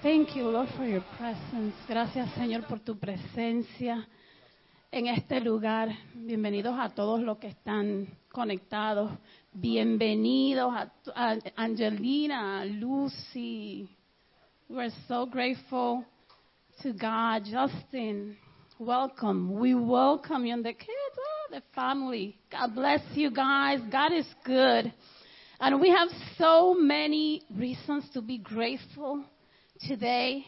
Thank you, Lord, for your presence. Gracias, Señor, por tu presencia en este lugar. Bienvenidos a todos los que están conectados. Bienvenidos a, a Angelina, Lucy. We're so grateful to God. Justin, welcome. We welcome you and the kids, oh, the family. God bless you guys. God is good. And we have so many reasons to be grateful today.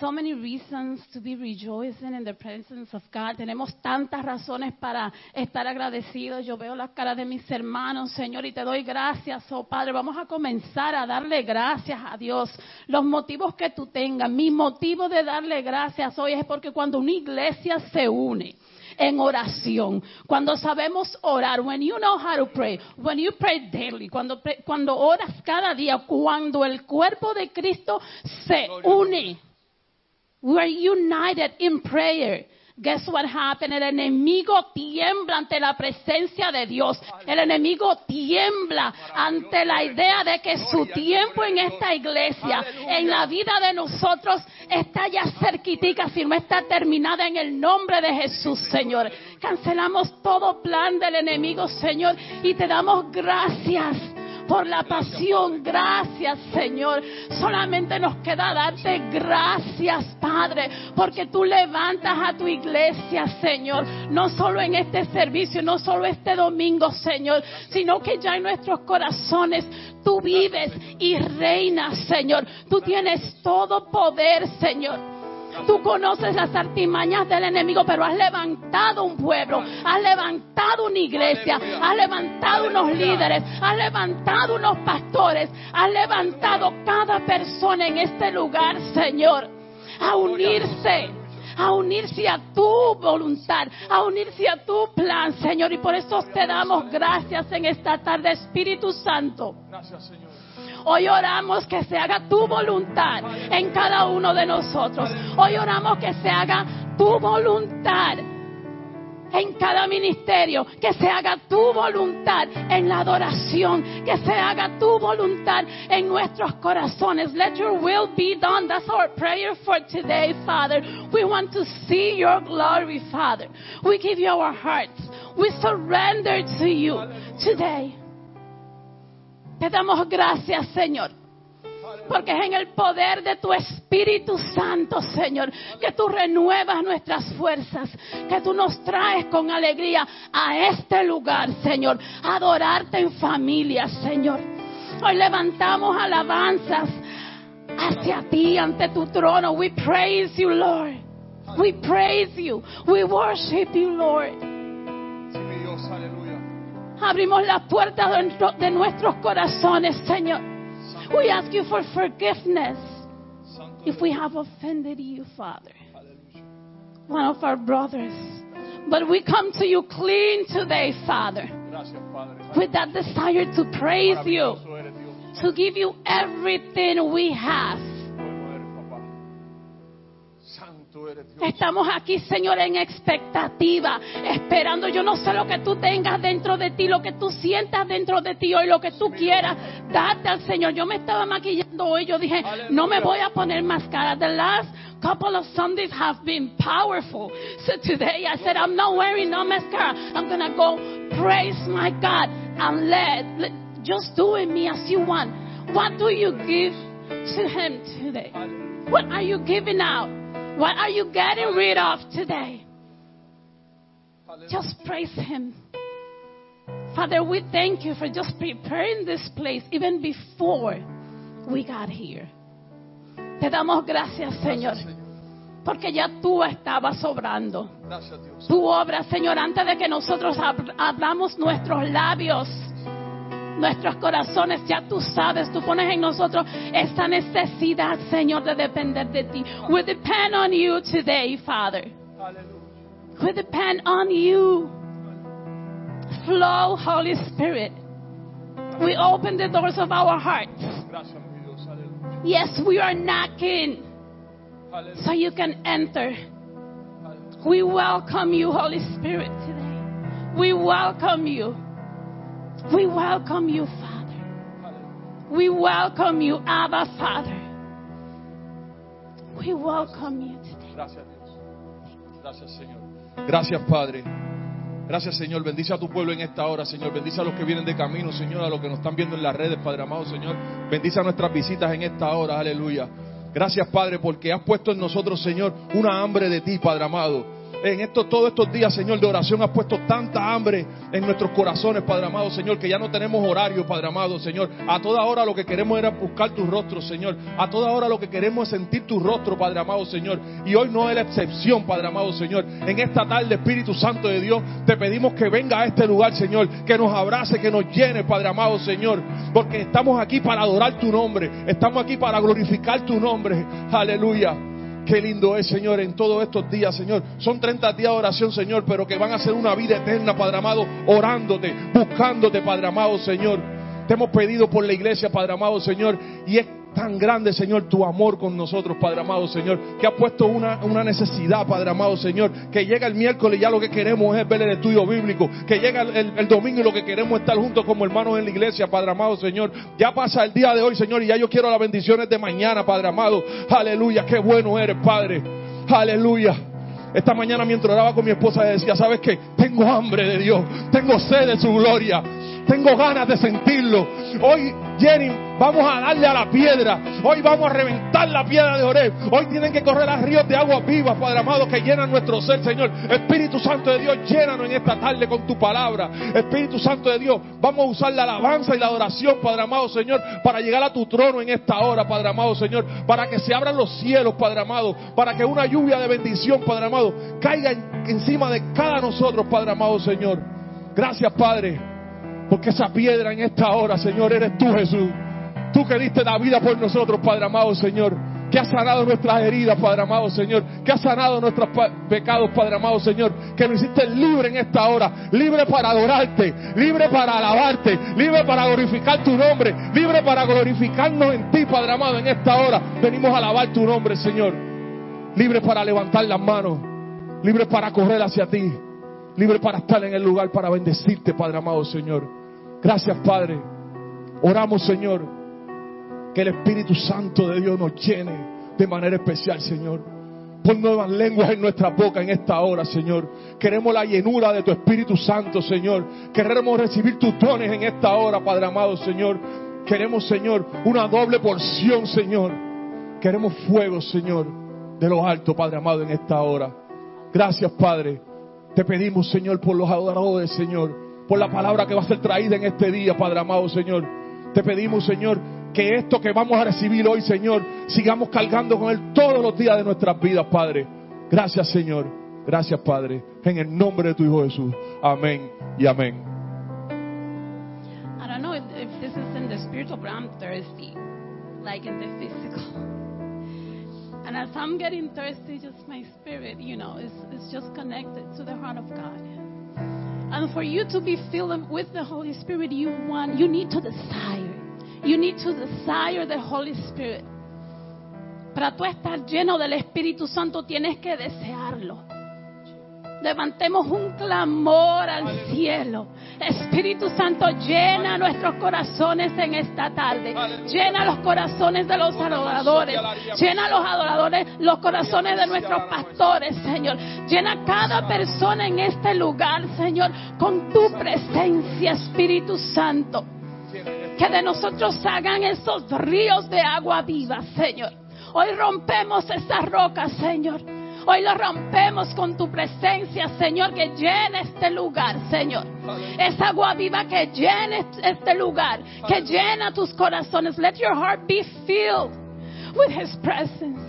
So many reasons to be rejoicing in the presence of God. Tenemos tantas razones para estar agradecidos. Yo veo las caras de mis hermanos, Señor, y te doy gracias, oh Padre. Vamos a comenzar a darle gracias a Dios. Los motivos que tú tengas. Mi motivo de darle gracias hoy es porque cuando una iglesia se une, en oración. Cuando sabemos orar, when you know how to pray, when you pray daily, cuando, cuando oras cada día, cuando el cuerpo de Cristo se une, we are united in prayer. Guess what happened? El enemigo tiembla ante la presencia de Dios. El enemigo tiembla ante la idea de que su tiempo en esta iglesia, en la vida de nosotros, está ya cerquitica, si no está terminada en el nombre de Jesús, Señor. Cancelamos todo plan del enemigo, Señor, y te damos gracias por la pasión. Gracias, Señor. Solamente nos queda darte gracias, Padre, porque tú levantas a tu iglesia, Señor. No solo en este servicio, no solo este domingo, Señor, sino que ya en nuestros corazones tú vives y reinas, Señor. Tú tienes todo poder, Señor. Tú conoces las artimañas del enemigo, pero has levantado un pueblo, has levantado una iglesia, has levantado unos líderes, has levantado unos pastores, has levantado cada persona en este lugar, Señor, a unirse a unirse a tu voluntad, a unirse a tu plan, Señor. Y por eso te damos gracias en esta tarde, Espíritu Santo. Gracias, Señor. Hoy oramos que se haga tu voluntad en cada uno de nosotros. Hoy oramos que se haga tu voluntad en cada ministerio, que se haga tu voluntad en la adoración, que se haga tu voluntad en nuestros corazones. Let your will be done. That's our prayer for today, Father. We want to see your glory, Father. We give you our hearts. We surrender to you today. Te damos gracias, Señor. Porque es en el poder de tu Espíritu Santo, Señor, que tú renuevas nuestras fuerzas, que tú nos traes con alegría a este lugar, Señor, adorarte en familia, Señor. Hoy levantamos alabanzas hacia ti, ante tu trono. We praise you, Lord. We praise you. We worship you, Lord. Sí, Dios, aleluya. Abrimos las puertas de nuestros corazones, Señor. We ask you for forgiveness if we have offended you, Father. One of our brothers. But we come to you clean today, Father. With that desire to praise you, to give you everything we have. Estamos aquí, Señor, en expectativa, esperando. Yo no sé lo que tú tengas dentro de ti, lo que tú sientas dentro de ti hoy, lo que tú quieras, date al Señor. Yo me estaba maquillando hoy, yo dije, no me voy a poner máscara. The last couple of Sundays have been powerful. So today I said, I'm not wearing no mascara. I'm going to go praise my God and let, let, just do it me as you want. What do you give to Him today? What are you giving out? What are you getting rid of today? Just praise Him. Father, we thank you for just preparing this place even before we got here. Te damos gracias, Señor, porque ya tú estabas obrando. Tu obra, Señor, antes de que nosotros hablamos nuestros labios nuestros corazones, ya tú sabes, tú pones en nosotros esta necesidad, Señor, de depender de ti. We depend on you today, Father. We depend on you. Flow, Holy Spirit. We open the doors of our hearts. Yes, we are knocking so you can enter. We welcome you, Holy Spirit, today. We welcome you. We welcome you, Father. We welcome you, Abba Father. We welcome you today. Gracias, Dios. Gracias, Señor. Gracias, Padre. Gracias, Señor. Bendice a tu pueblo en esta hora, Señor. Bendice a los que vienen de camino, Señor, a los que nos están viendo en las redes, Padre amado, Señor. Bendice a nuestras visitas en esta hora, aleluya. Gracias, Padre, porque has puesto en nosotros, Señor, una hambre de ti, Padre amado en estos, todos estos días, Señor, de oración, has puesto tanta hambre en nuestros corazones, Padre amado, Señor, que ya no tenemos horario, Padre amado, Señor. A toda hora lo que queremos era buscar tu rostro, Señor. A toda hora lo que queremos es sentir tu rostro, Padre amado, Señor. Y hoy no es la excepción, Padre amado, Señor. En esta tarde, Espíritu Santo de Dios, te pedimos que venga a este lugar, Señor, que nos abrace, que nos llene, Padre amado, Señor. Porque estamos aquí para adorar tu nombre. Estamos aquí para glorificar tu nombre. Aleluya. Qué lindo es, Señor, en todos estos días, Señor. Son 30 días de oración, Señor, pero que van a ser una vida eterna, Padre amado, orándote, buscándote, Padre amado, Señor. Te hemos pedido por la iglesia, Padre amado, Señor, y es tan grande, Señor, tu amor con nosotros, Padre amado, Señor, que ha puesto una, una necesidad, Padre amado, Señor, que llega el miércoles y ya lo que queremos es ver el estudio bíblico, que llega el, domingo y lo que queremos es estar juntos como hermanos en la iglesia, Padre amado, Señor. Ya pasa el día de hoy, Señor, y ya yo quiero las bendiciones de mañana, Padre amado. Aleluya, qué bueno eres, Padre. Aleluya. Esta mañana mientras oraba con mi esposa decía, ¿sabes qué? Tengo hambre de Dios, tengo sed de su gloria, tengo ganas de sentirlo. Hoy, Jenny, vamos a darle a la piedra. Hoy vamos a reventar la piedra de Oreb. Hoy tienen que correr a ríos de agua viva, Padre amado, que llenan nuestro ser, Señor. Espíritu Santo de Dios, llénanos en esta tarde con tu palabra. Espíritu Santo de Dios, vamos a usar la alabanza y la adoración, Padre amado, Señor, para llegar a tu trono en esta hora, Padre amado, Señor. Para que se abran los cielos, Padre amado. Para que una lluvia de bendición, Padre amado, caiga encima de cada nosotros, Padre amado, Señor. Gracias, Padre. Porque esa piedra en esta hora, Señor, eres tú, Jesús. Tú que diste la vida por nosotros, Padre amado, Señor. Que has sanado nuestras heridas, Padre amado, Señor. Que has sanado nuestros pecados, Padre amado, Señor. Que nos hiciste libre en esta hora. Libre para adorarte. Libre para alabarte. Libre para glorificar tu nombre. Libre para glorificarnos en ti, Padre amado, en esta hora. Venimos a alabar tu nombre, Señor. Libre para levantar las manos. Libre para correr hacia ti libre para estar en el lugar para bendecirte, Padre amado Señor. Gracias, Padre. Oramos, Señor, que el Espíritu Santo de Dios nos llene de manera especial, Señor. Pon nuevas lenguas en nuestra boca en esta hora, Señor. Queremos la llenura de tu Espíritu Santo, Señor. Queremos recibir tus dones en esta hora, Padre amado, Señor. Queremos, Señor, una doble porción, Señor. Queremos fuego, Señor, de lo alto, Padre amado, en esta hora. Gracias, Padre. Te pedimos, Señor, por los adoradores, Señor, por la palabra que va a ser traída en este día, Padre amado, Señor. Te pedimos, Señor, que esto que vamos a recibir hoy, Señor, sigamos cargando con Él todos los días de nuestras vidas, Padre. Gracias, Señor. Gracias, Padre. En el nombre de tu Hijo Jesús. Amén y amén. I don't know if, if this is in the spiritual, but I'm thirsty, like in the physical. And as I'm getting thirsty, just my spirit, you know, is, is just connected to the heart of God. And for you to be filled with the Holy Spirit, you want, you need to desire. You need to desire the Holy Spirit. Para tú estar lleno del Espíritu Santo, tienes que desearlo. Levantemos un clamor al cielo. Espíritu Santo, llena nuestros corazones en esta tarde. Llena los corazones de los adoradores. Llena los adoradores, los corazones de nuestros pastores, Señor. Llena cada persona en este lugar, Señor, con tu presencia, Espíritu Santo. Que de nosotros hagan esos ríos de agua viva, Señor. Hoy rompemos esas rocas, Señor. Hoy lo rompemos con tu presencia, Señor, que llene este lugar, Señor. Esa agua viva que llene este lugar, que llena tus corazones. Let your heart be filled with His presence.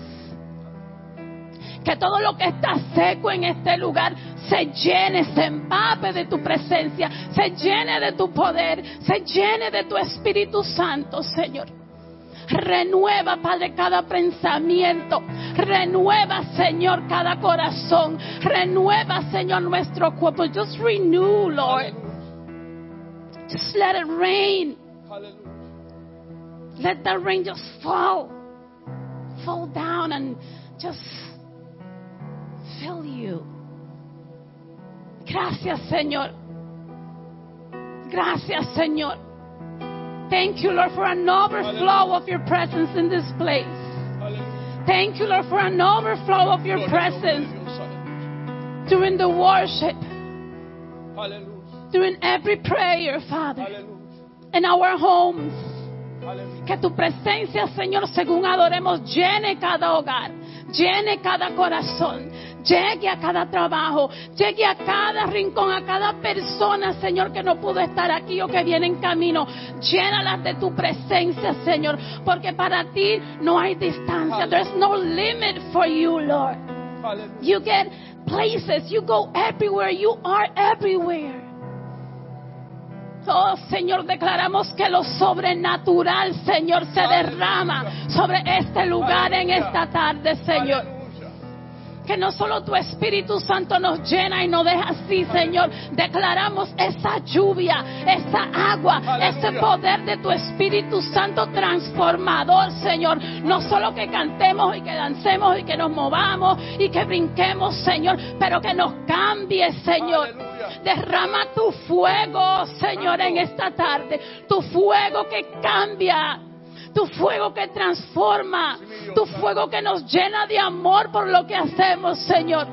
Que todo lo que está seco en este lugar se llene, se empape de tu presencia, se llene de tu poder, se llene de tu Espíritu Santo, Señor. Renueva, Padre, cada pensamiento. Renueva, Señor, cada corazón. Renueva, Señor, nuestro cuerpo. Just renew, Lord. Just let it rain. Let the rain just fall. Fall down and just fill you. Gracias, Señor. Gracias, Señor. Thank you, Lord, for an overflow of your presence in this place. Thank you, Lord, for an overflow of your Gloria al nombre de presence during the worship, during every prayer, Father, in our homes. Que tu presencia, Señor, según adoremos, llene cada hogar, llene cada corazón, llegue a cada trabajo, llegue a cada rincón, a cada persona, Señor, que no pudo estar aquí o que viene en camino. Llénalas de tu presencia, Señor, porque para ti no hay distancia. There's no limit for you, Lord. You get places, you go everywhere, you are everywhere. Oh Señor, declaramos que lo sobrenatural, Señor, se derrama sobre este lugar en esta tarde, Señor. Que no solo tu Espíritu Santo nos llena y nos deja así, Señor. Declaramos esa lluvia, esa agua, ese poder de tu Espíritu Santo transformador, Señor. No solo que cantemos y que dancemos y que nos movamos y que brinquemos, Señor, pero que nos cambie, Señor. Aleluya. Derrama tu fuego, Señor, en esta tarde. Tu fuego que cambia. Tu fuego que transforma. Tu fuego que nos llena de amor por lo que hacemos, Señor.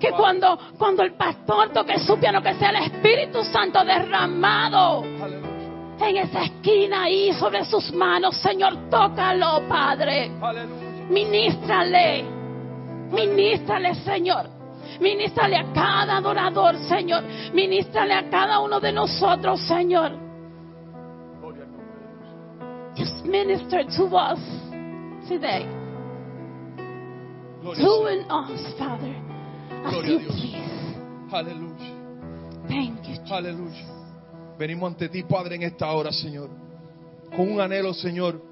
Que cuando, cuando el pastor toque su piano, que sea el Espíritu Santo derramado en esa esquina ahí sobre sus manos, Señor, tócalo, Padre. Ministrale, ministrale, Señor. Ministrale a cada adorador, Señor. Ministrale a cada uno de nosotros, Señor. Just minister to us today. Gloria Do al in us, Father, as Gloria a you Dios. please. Aleluya. Thank you, Jesus. Aleluya. Venimos ante ti, Padre, en esta hora, Señor. Con un anhelo, Señor,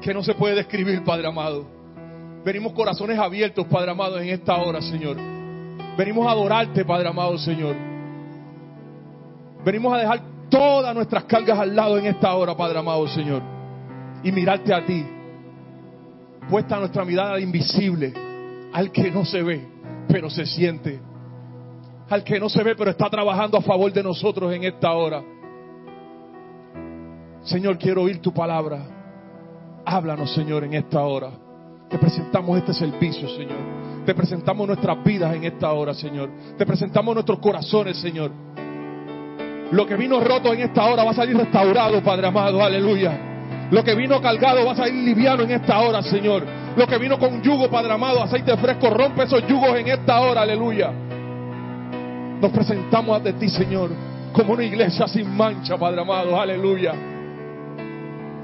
que no se puede describir, Padre amado. Venimos corazones abiertos, Padre amado, en esta hora, Señor. Venimos a adorarte, Padre amado, Señor. Venimos a dejar todas nuestras cargas al lado en esta hora, Padre amado, Señor. Y mirarte a ti. Puesta nuestra mirada al invisible, al que no se ve, pero se siente al que no se ve, pero está trabajando a favor de nosotros en esta hora. Señor, quiero oír tu palabra. Háblanos, Señor, en esta hora. Te presentamos este servicio, Señor. Te presentamos nuestras vidas en esta hora, Señor. Te presentamos nuestros corazones, Señor. Lo que vino roto en esta hora va a salir restaurado, Padre amado. Aleluya. Lo que vino cargado va a salir liviano en esta hora, Señor. Lo que vino con yugo, Padre amado, aceite fresco, rompe esos yugos en esta hora, aleluya. Nos presentamos ante ti, Señor, como una iglesia sin mancha, Padre amado, aleluya.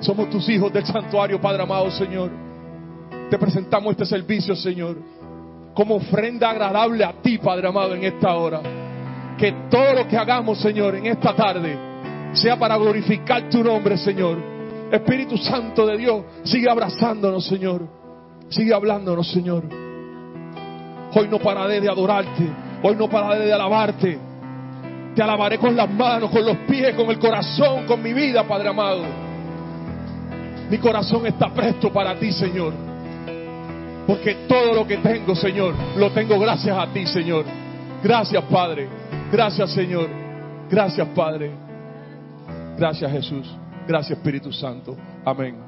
Somos tus hijos del santuario, Padre amado, Señor. Te presentamos este servicio, Señor, como ofrenda agradable a ti, Padre amado, en esta hora. Que todo lo que hagamos, Señor, en esta tarde, sea para glorificar tu nombre, Señor. Espíritu Santo de Dios, sigue abrazándonos, Señor. Sigue hablándonos, Señor. Hoy no pararé de adorarte. Hoy no pararé de alabarte. Te alabaré con las manos, con los pies, con el corazón, con mi vida, Padre amado. Mi corazón está presto para ti, Señor. Porque todo lo que tengo, Señor, lo tengo gracias a ti, Señor. Gracias, Padre. Gracias, Señor. Gracias, Padre. Gracias, Jesús. Gracias, Espíritu Santo. Amén.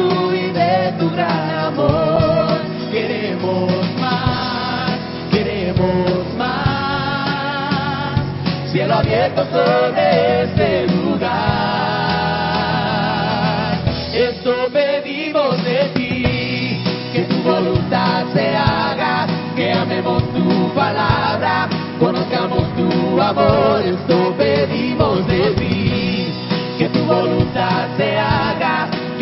y de tu gran amor. Queremos más, queremos más. Cielo abierto sobre este lugar. Esto pedimos de ti, que tu voluntad se haga, que amemos tu palabra, conozcamos tu amor. Esto pedimos de ti, que tu voluntad se haga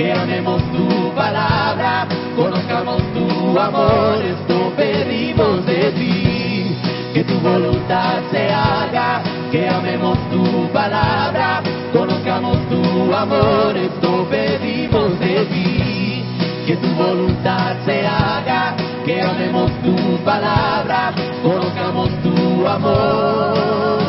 que amemos tu palabra, conozcamos tu amor, esto pedimos de ti, que tu voluntad se haga, que amemos tu palabra, conozcamos tu amor, esto pedimos de ti, que tu voluntad se haga, que amemos tu palabra, conozcamos tu amor.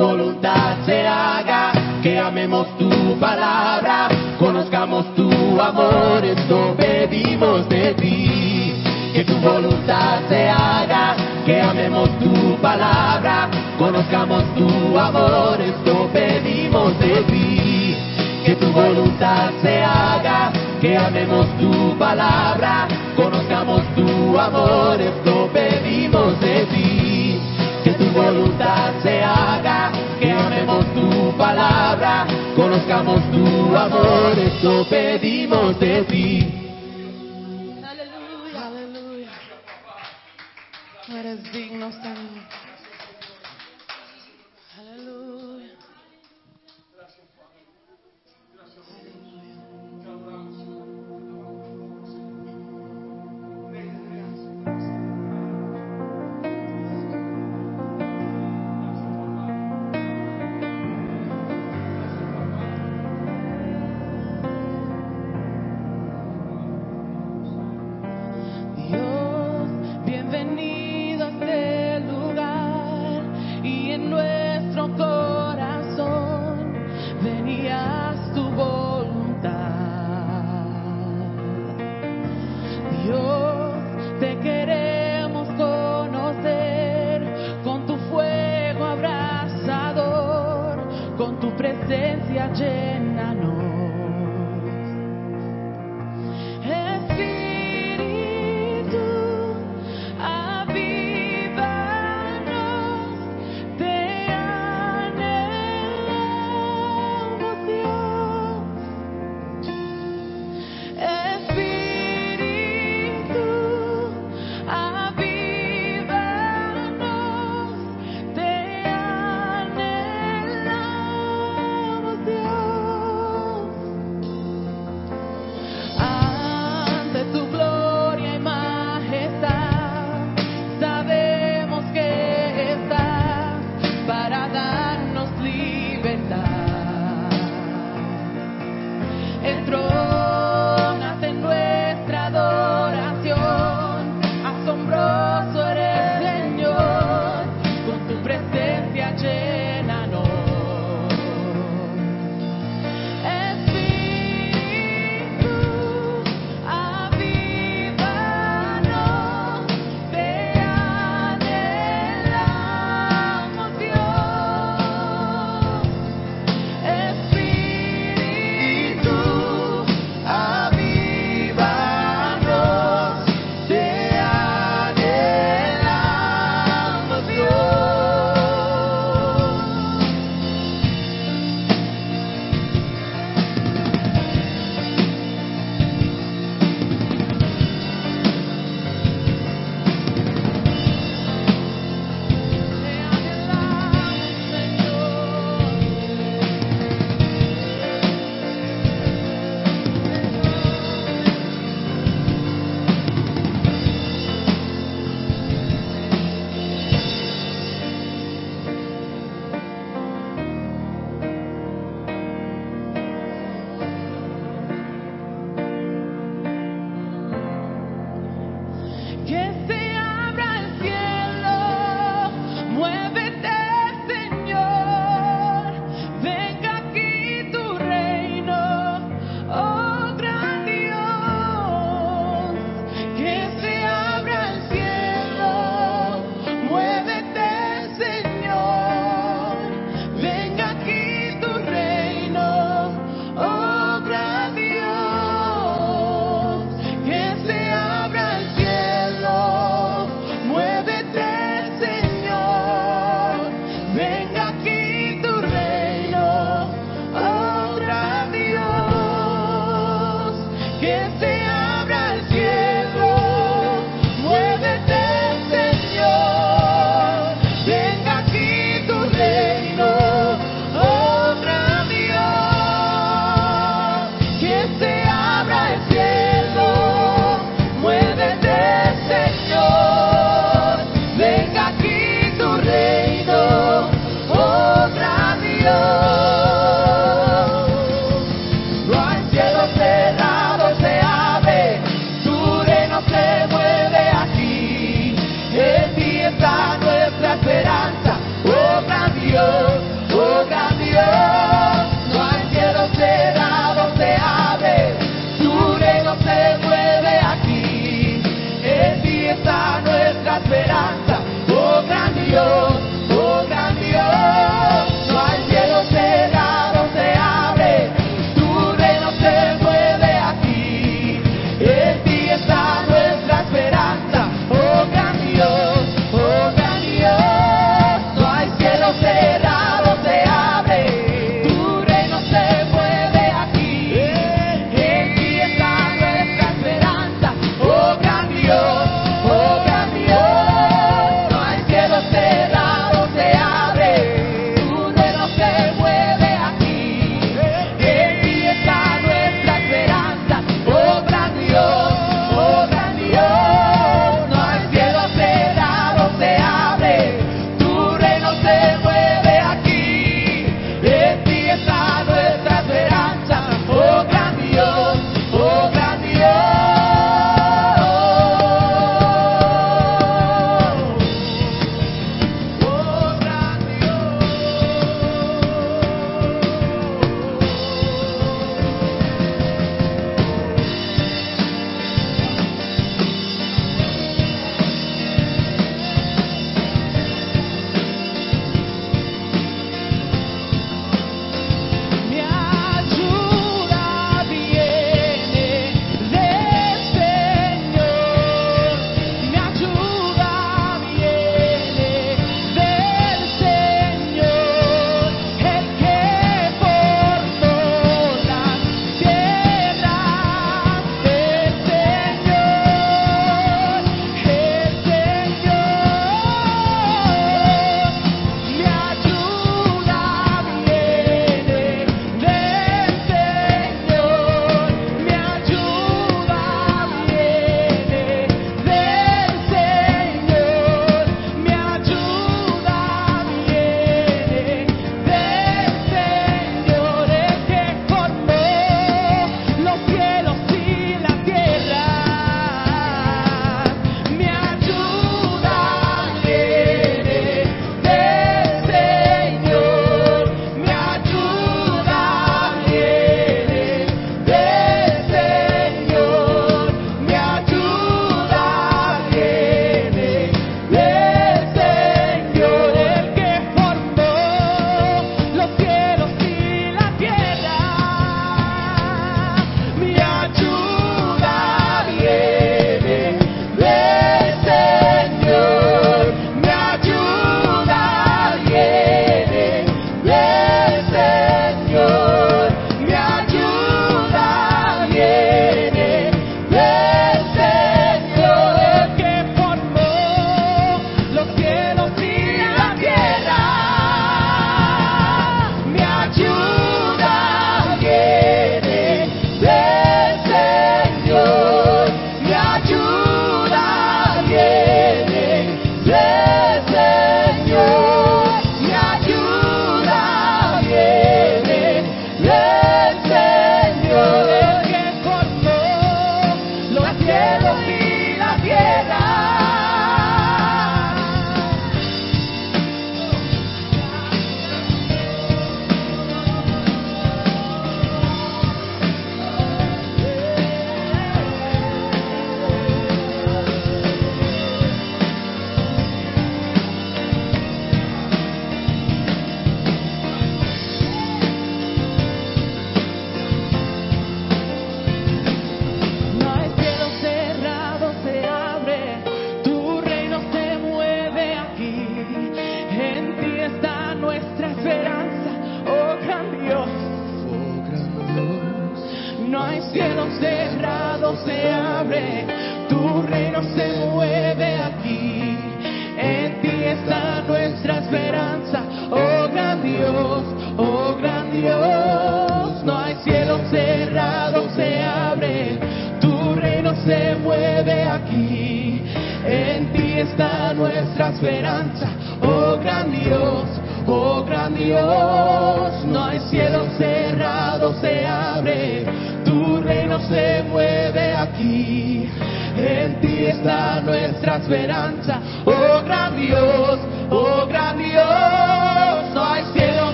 Que tu voluntad se haga, que amemos tu palabra, conozcamos tu amor, esto pedimos de ti. Que tu voluntad se haga, que amemos tu palabra, conozcamos tu amor, esto pedimos de ti. Que tu voluntad se haga, que amemos tu palabra, conozcamos tu amor, esto pedimos de ti. Que tu voluntad palabra, conozcamos tu amor, esto pedimos de ti. Aleluya. Aleluya. Tú eres digno, Señor.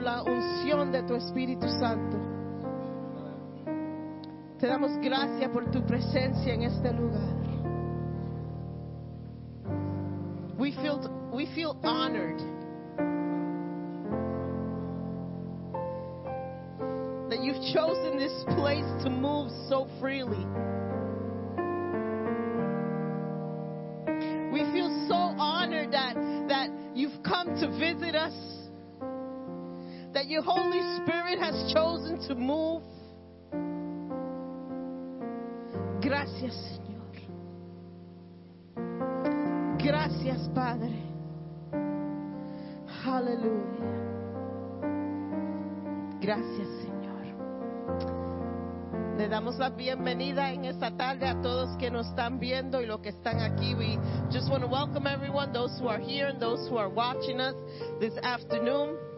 la unción de tu Espíritu Santo. Te damos gracias por tu presencia en este lugar. We feel, we feel honored that you've chosen this place to move so freely. Your Holy Spirit has chosen to move. Gracias, Señor. Gracias, Padre. Aleluya. Gracias, Señor. Le damos la bienvenida en esta tarde a todos que nos están viendo y los que están aquí. We just want to welcome everyone, those who are here and those who are watching us this afternoon.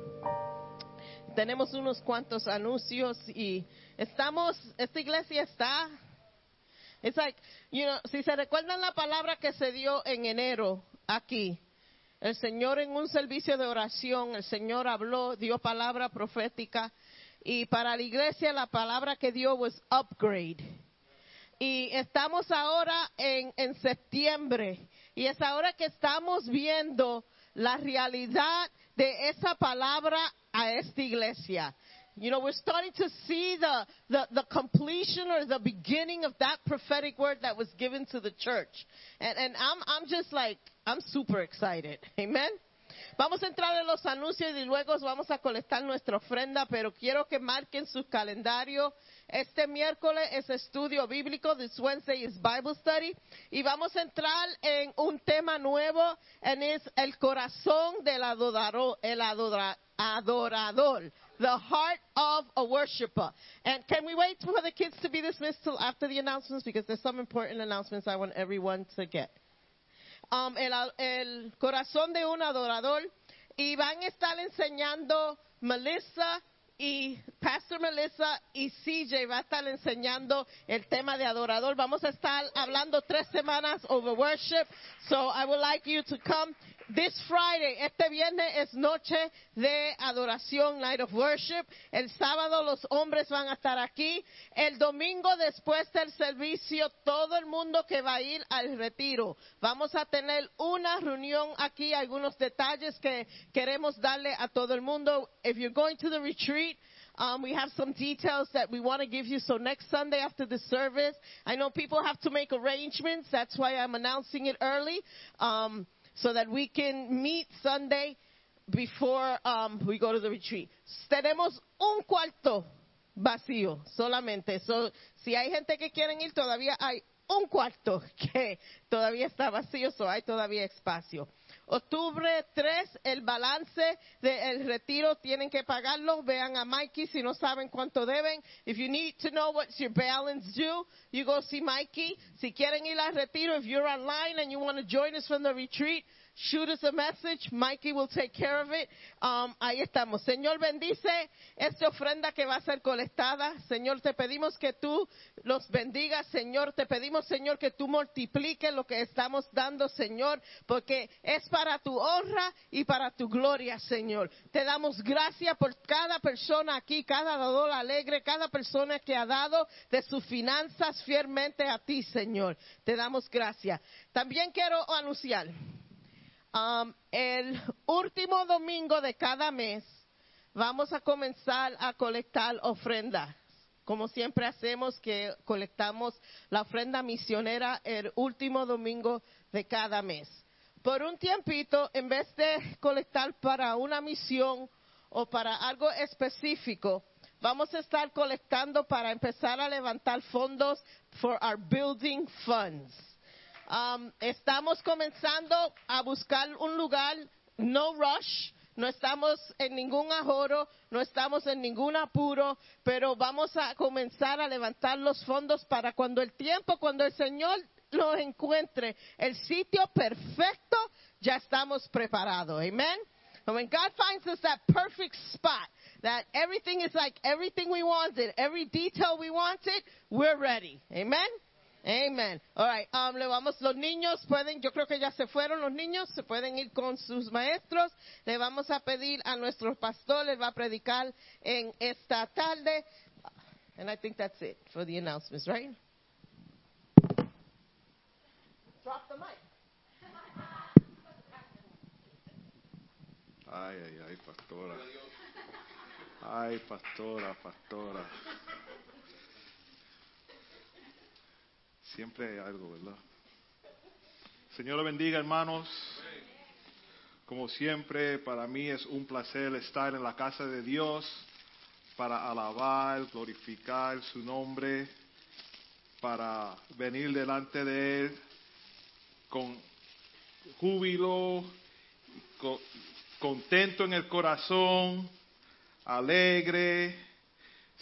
Tenemos unos cuantos anuncios y estamos, esta iglesia está, it's like, you si se recuerdan la palabra que se dio en enero aquí, el Señor en un servicio de oración, el Señor habló, dio palabra profética y para la iglesia la palabra que dio was upgrade. Y estamos ahora en, en septiembre y es ahora que estamos viendo la realidad de esa palabra a esta iglesia. You know, we're starting to see the, the, the completion or the beginning of that prophetic word that was given to the church. And, and I'm, I'm just like, I'm super excited. Amen. Vamos a entrar en los anuncios y luego vamos a colectar nuestra ofrenda, pero quiero que marquen su calendario. Este miércoles es estudio bíblico, this Wednesday is Bible study, y vamos a entrar en un tema nuevo, and es el corazón del adorador, el adora- adorador, the heart of a worshiper. And can we wait for the kids to be dismissed till after the announcements? Because there's some important announcements I want everyone to get. Um, el, el corazón de un adorador y van a estar enseñando Melissa y Pastor Melissa y CJ va a estar enseñando el tema de adorador. Vamos a estar hablando tres semanas over worship. So I would like you to come this Friday. Este viernes es noche de adoración, night of worship. El sábado los hombres van a estar aquí. El domingo después del servicio, todo el mundo que va a ir al retiro. Vamos a tener una reunión aquí, algunos detalles que queremos darle a todo el mundo. If you're going to the retreat, Um, we have some details that we want to give you. So next Sunday after the service, I know people have to make arrangements. That's why I'm announcing it early, um, so that we can meet Sunday before um, we go to the retreat. Tenemos un cuarto vacío solamente. So, si hay gente que quieren ir, todavía hay un cuarto que todavía está vacío, so hay todavía espacio. Octubre 3, el balance del retiro tienen que pagarlo. Vean a Mikey si no saben cuánto deben. If you need to know what's your balance due, you go see Mikey. Si quieren ir al retiro, if you're online and you want to join us from the retreat, shoot us a message. Mikey will take care of it. Um, ahí estamos. Señor, bendice esta ofrenda que va a ser colectada. Señor, te pedimos que tú los bendigas. Señor, te pedimos, Señor, que tú multipliques lo que estamos dando, Señor, porque es para tu honra y para tu gloria, Señor. Te damos gracias por cada persona aquí, cada dador alegre, cada persona que ha dado de sus finanzas fielmente a ti, Señor. Te damos gracias. También quiero anunciar. Um, el último domingo de cada mes vamos a comenzar a colectar ofrendas. Como siempre hacemos que colectamos la ofrenda misionera el último domingo de cada mes. Por un tiempito, en vez de colectar para una misión o para algo específico, vamos a estar colectando para empezar a levantar fondos for our building funds. Um, estamos comenzando a buscar un lugar, no rush, no estamos en ningún ahorro, no estamos en ningún apuro, pero vamos a comenzar a levantar los fondos para cuando el tiempo, cuando el Señor nos encuentre el sitio perfecto, ya estamos preparados. Amen. And when God finds us that perfect spot, that everything is like everything we wanted, every detail we wanted, we're ready. Amen. Amen. All right. Um, le vamos, los niños pueden, yo creo que ya se fueron los niños, se pueden ir con sus maestros. Le vamos a pedir a nuestro pastor, les va a predicar en esta tarde. And I think that's it for the announcements, right? Drop the mic. Ay, ay, ay, pastora. Ay, pastora, pastora. Siempre hay algo, ¿verdad? Señor bendiga, hermanos. Como siempre, para mí es un placer estar en la casa de Dios para alabar, glorificar su nombre, para venir delante de Él con júbilo, co- contento en el corazón, alegre,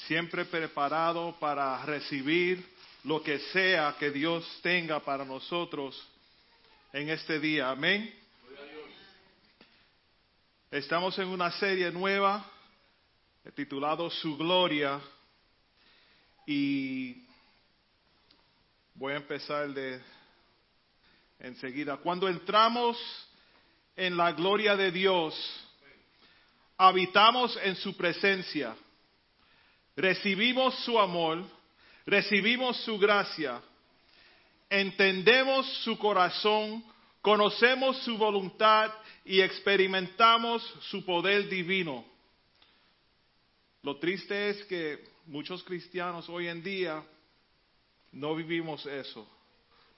siempre preparado para recibir lo que sea que Dios tenga para nosotros en este día. Amén. Estamos en una serie nueva titulado Su Gloria y voy a empezar de enseguida. Cuando entramos en la gloria de Dios, habitamos en su presencia, recibimos su amor, recibimos su gracia, entendemos su corazón, conocemos su voluntad y experimentamos su poder divino. Lo triste es que muchos cristianos hoy en día no vivimos eso.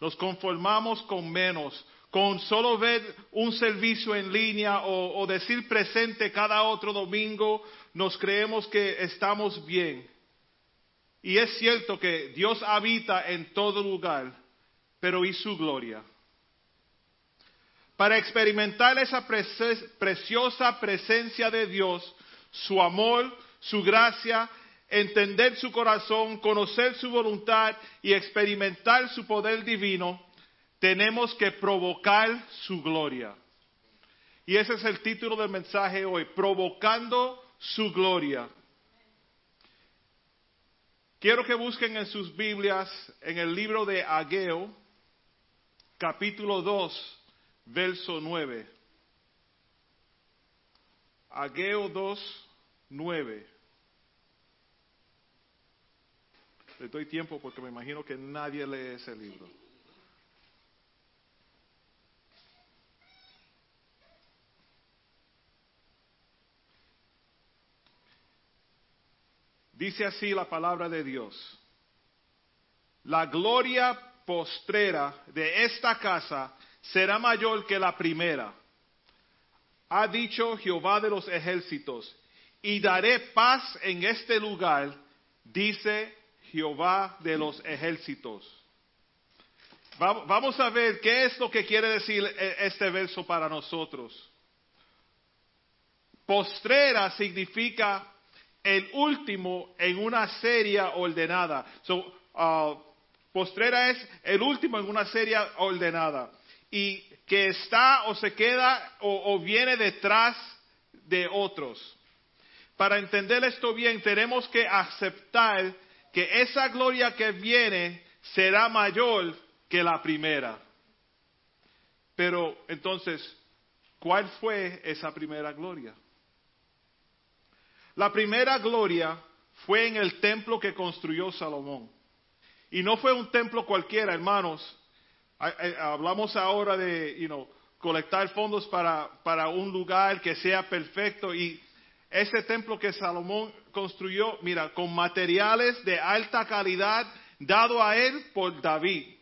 Nos conformamos con menos, con solo ver un servicio en línea o, o decir presente cada otro domingo, nos creemos que estamos bien. Y es cierto que Dios habita en todo lugar, pero ¿y su gloria? Para experimentar esa preciosa presencia de Dios, su amor, su gracia, entender su corazón, conocer su voluntad y experimentar su poder divino, tenemos que provocar su gloria. Y ese es el título del mensaje hoy, provocando su gloria. Quiero que busquen en sus Biblias, en el libro de Ageo, capítulo 2, verso 9. Ageo 2, 9. Le doy tiempo porque me imagino que nadie lee ese libro. Dice así la palabra de Dios. La gloria postrera de esta casa será mayor que la primera. Ha dicho Jehová de los ejércitos, y daré paz en este lugar, dice Jehová de los ejércitos. Va- Vamos a ver qué es lo que quiere decir eh, este verso para nosotros. Postrera significa el último en una serie ordenada. So, uh, postrera es el último en una serie ordenada. Y que está o se queda o, o viene detrás de otros. Para entender esto bien, tenemos que aceptar que esa gloria que viene será mayor que la primera. Pero entonces, ¿cuál fue esa primera gloria? La primera gloria fue en el templo que construyó Salomón. Y no fue un templo cualquiera, hermanos. Hablamos ahora de, you know, colectar fondos para, para un lugar que sea perfecto. Y ese templo que Salomón construyó, mira, con materiales de alta calidad dado a él por David.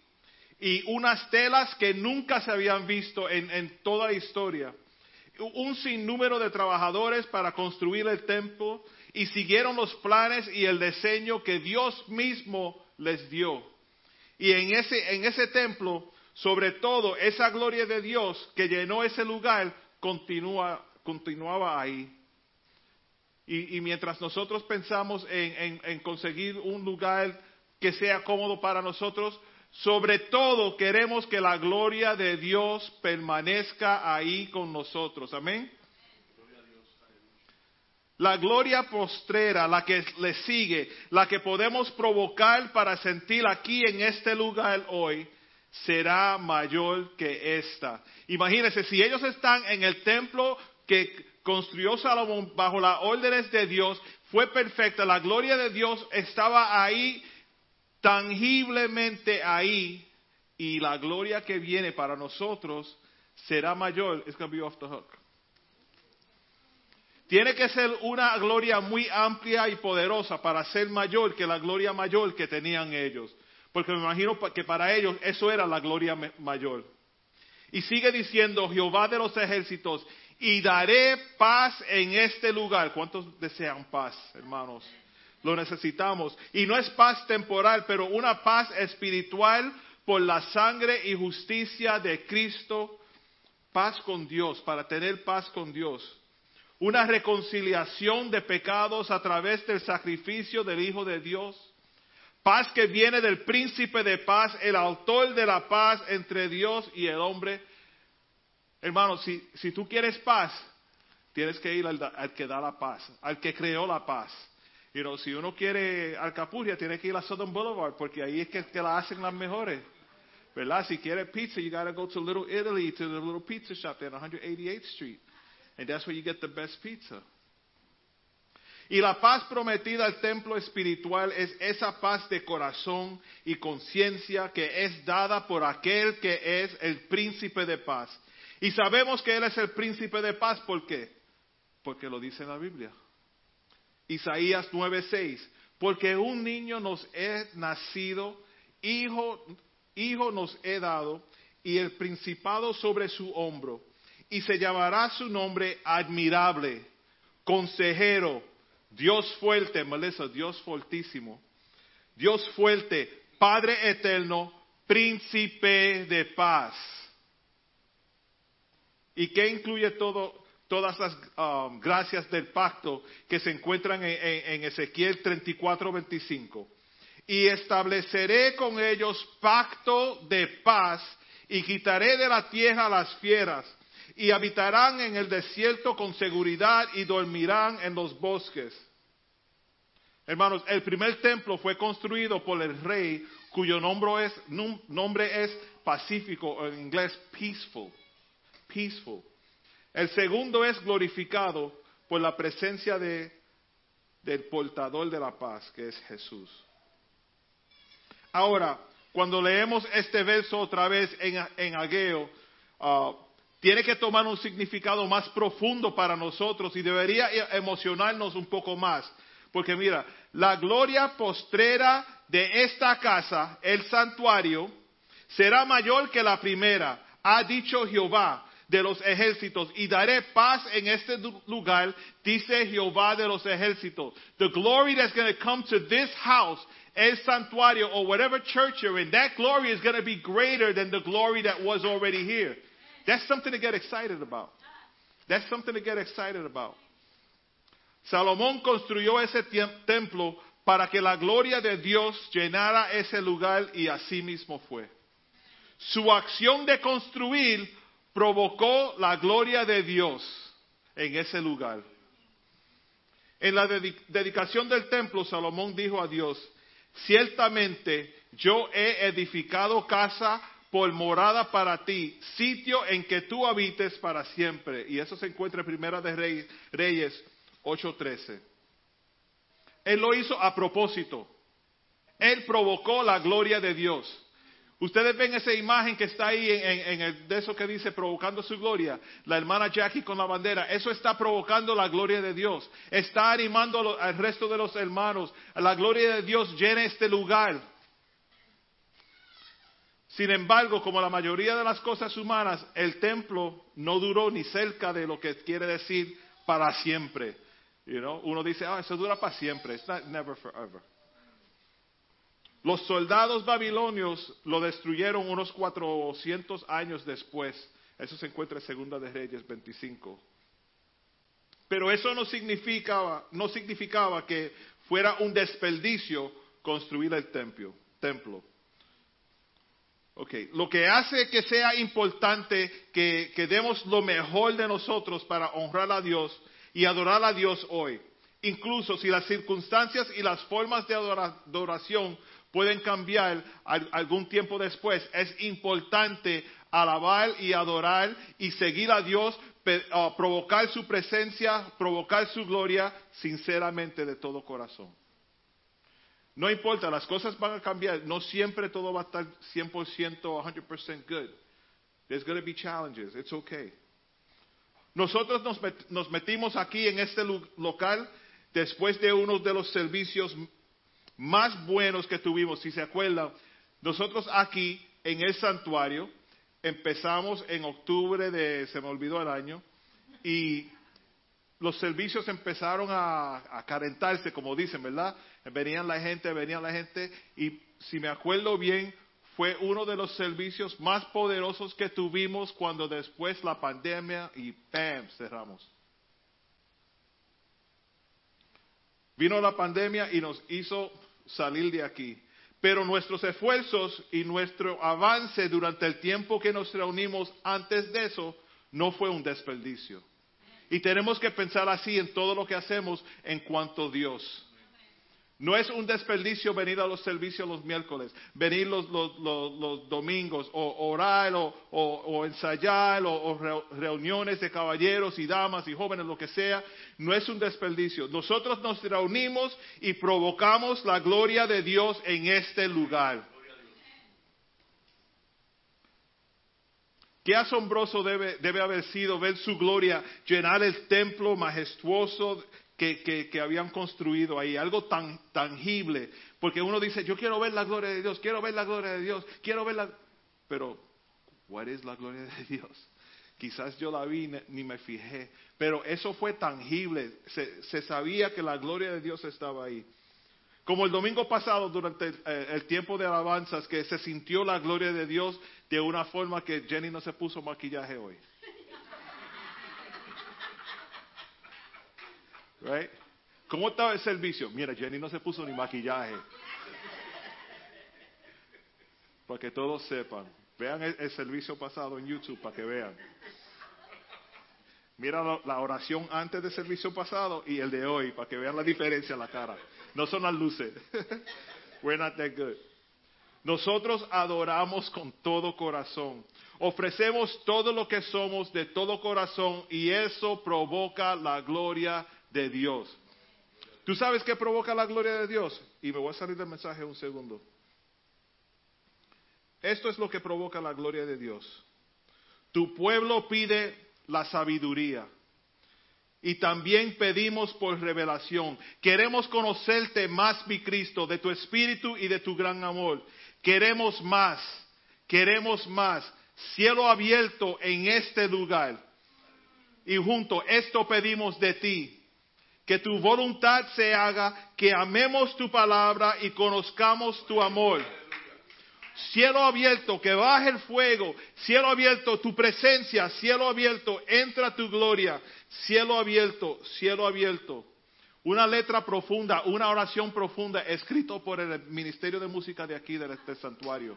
Y unas telas que nunca se habían visto en, en toda la historia un sinnúmero de trabajadores para construir el templo y siguieron los planes y el diseño que Dios mismo les dio. Y en ese, en ese templo, sobre todo, esa gloria de Dios que llenó ese lugar continúa, continuaba ahí. Y, mientras nosotros pensamos en, en- en conseguir un lugar que sea cómodo para nosotros, sobre todo queremos que la gloria de Dios permanezca ahí con nosotros. Amén. La gloria postrera, la que le sigue, la que podemos provocar para sentir aquí en este lugar hoy, será mayor que esta. Imagínense, si ellos están en el templo que construyó Salomón bajo las órdenes de Dios, fue perfecta, la gloria de Dios estaba ahí, tangiblemente ahí, y la gloria que viene para nosotros será mayor. It's to be off the hook. Tiene que ser una gloria muy amplia y poderosa para ser mayor que la gloria mayor que tenían ellos. Porque me imagino que para ellos eso era la gloria mayor. Y sigue diciendo Jehová de los ejércitos, y daré paz en este lugar. ¿Cuántos desean paz, hermanos? Lo necesitamos. Y no es paz temporal, pero una paz espiritual por la sangre y justicia de Cristo. Paz con Dios, para tener paz con Dios. Una reconciliación de pecados a través del sacrificio del Hijo de Dios. Paz que viene del príncipe de paz, el autor de la paz entre Dios y el hombre. Hermano, si, si tú quieres paz, tienes que ir al, al que da la paz, al que creó la paz. You know, si uno quiere Alcapurria, tiene que ir a Southern Boulevard, porque ahí es que, que la hacen las mejores. ¿Verdad? Si quiere pizza, you gotta go to Little Italy, to the little pizza shop there on 188th Street. And that's where you get the best pizza. Y la paz prometida al templo espiritual es esa paz de corazón y conciencia que es dada por aquel que es el príncipe de paz. Y sabemos que Él es el príncipe de paz, ¿por qué? Porque lo dice en la Biblia. Isaías 9:6, porque un niño nos es nacido, hijo, hijo nos he dado, y el principado sobre su hombro, y se llamará su nombre admirable, consejero, Dios fuerte, Melissa, Dios fortísimo, Dios fuerte, Padre eterno, príncipe de paz. ¿Y qué incluye todo, todas las um, gracias del pacto que se encuentran en, en, en Ezequiel 34, 25? Y estableceré con ellos pacto de paz y quitaré de la tierra las fieras y habitarán en el desierto con seguridad y dormirán en los bosques. Hermanos, el primer templo fue construido por el rey cuyo nombre es, nombre es pacífico, en inglés peaceful. Peaceful. El segundo es glorificado por la presencia de, del portador de la paz, que es Jesús. Ahora, cuando leemos este verso otra vez en, en Ageo, uh, tiene que tomar un significado más profundo para nosotros y debería emocionarnos un poco más. Porque mira, la gloria postrera de esta casa, el santuario, será mayor que la primera, ha dicho Jehová de los ejércitos, y daré paz en este lugar, dice Jehová de los ejércitos. The glory that's going to come to this house, el santuario, or whatever church you're in, that glory is going to be greater than the glory that was already here. That's something to get excited about. That's something to get excited about. Salomón construyó ese templo para que la gloria de Dios llenara ese lugar y así mismo fue. Su acción de construir provocó la gloria de Dios en ese lugar. En la dedicación del templo, Salomón dijo a Dios, ciertamente yo he edificado casa por morada para ti, sitio en que tú habites para siempre. Y eso se encuentra en Primera de Reyes, Reyes 8:13. Él lo hizo a propósito. Él provocó la gloria de Dios. Ustedes ven esa imagen que está ahí en, en, el, de eso que dice provocando su gloria. La hermana Jackie con la bandera. Eso está provocando la gloria de Dios. Está animando al resto de los hermanos. La gloria de Dios llena este lugar. Sin embargo, como la mayoría de las cosas humanas, el templo no duró ni cerca de lo que quiere decir para siempre. You know? Uno dice, ah, eso dura para siempre. It's not never forever. Los soldados babilonios lo destruyeron unos 400 años después. Eso se encuentra en Segunda de Reyes 25. Pero eso no significaba, no significaba que fuera un desperdicio construir el templo. templo. Okay. Lo que hace que sea importante que, que demos lo mejor de nosotros para honrar a Dios y adorar a Dios hoy. Incluso si las circunstancias y las formas de adoración pueden cambiar algún tiempo después, es importante alabar y adorar y seguir a Dios, uh, provocar su presencia, provocar su gloria sinceramente de todo corazón. No importa, las cosas van a cambiar. No siempre todo va a estar 100% 100% good. There's going to be challenges. It's okay. Nosotros nos metimos aquí en este local después de uno de los servicios más buenos que tuvimos. Si se acuerdan, nosotros aquí en el santuario empezamos en octubre de, se me olvidó el año, y los servicios empezaron a, calentarse, como dicen, ¿verdad? Venían la gente, venían la gente, y si me acuerdo bien, fue uno de los servicios más poderosos que tuvimos cuando después la pandemia y ¡pam! cerramos. Vino la pandemia y nos hizo salir de aquí. Pero nuestros esfuerzos y nuestro avance durante el tiempo que nos reunimos antes de eso no fue un desperdicio. Y tenemos que pensar así en todo lo que hacemos en cuanto a Dios. No es un desperdicio venir a los servicios los miércoles, venir los, los, los, domingos, o orar, o, ensayar, o, o reu- reuniones de caballeros y damas y jóvenes, lo que sea. No es un desperdicio. Nosotros nos reunimos y provocamos la gloria de Dios en este lugar. Qué asombroso debe haber sido ver su gloria llenar el templo majestuoso que, habían construido ahí, algo tan tangible, porque uno dice, yo quiero ver la gloria de Dios, quiero ver la gloria de Dios, quiero ver la... Pero, ¿cuál es la gloria de Dios? Quizás yo la vi, ni- ni me fijé, pero eso fue tangible, se, se sabía que la gloria de Dios estaba ahí. Como el domingo pasado, durante el, eh, el tiempo de alabanzas, que se sintió la gloria de Dios de una forma que Jenny no se puso maquillaje hoy. Right? ¿Cómo estaba el servicio? Mira, Jenny no se puso ni maquillaje. Para que todos sepan. Vean el, servicio pasado en YouTube para que vean. Mira la, la oración antes del servicio pasado y el de hoy para que vean la diferencia en la cara. No son las luces. We're not that good. Nosotros adoramos con todo corazón. Ofrecemos todo lo que somos de todo corazón y eso provoca la gloria de Dios. ¿Tú sabes qué provoca la gloria de Dios? Y me voy a salir del mensaje un segundo. Esto es lo que provoca la gloria de Dios. Tu pueblo pide la sabiduría. Y también pedimos por revelación. Queremos conocerte más, mi Cristo, de tu espíritu y de tu gran amor. Queremos más, queremos más. Cielo abierto en este lugar. Y junto, esto pedimos de ti. Que tu voluntad se haga, que amemos tu palabra y conozcamos tu amor. Cielo abierto, que baje el fuego. Cielo abierto, tu presencia. Cielo abierto, entra tu gloria. Cielo abierto, cielo abierto. Una letra profunda, una oración profunda, escrito por el Ministerio de Música de aquí, del este santuario.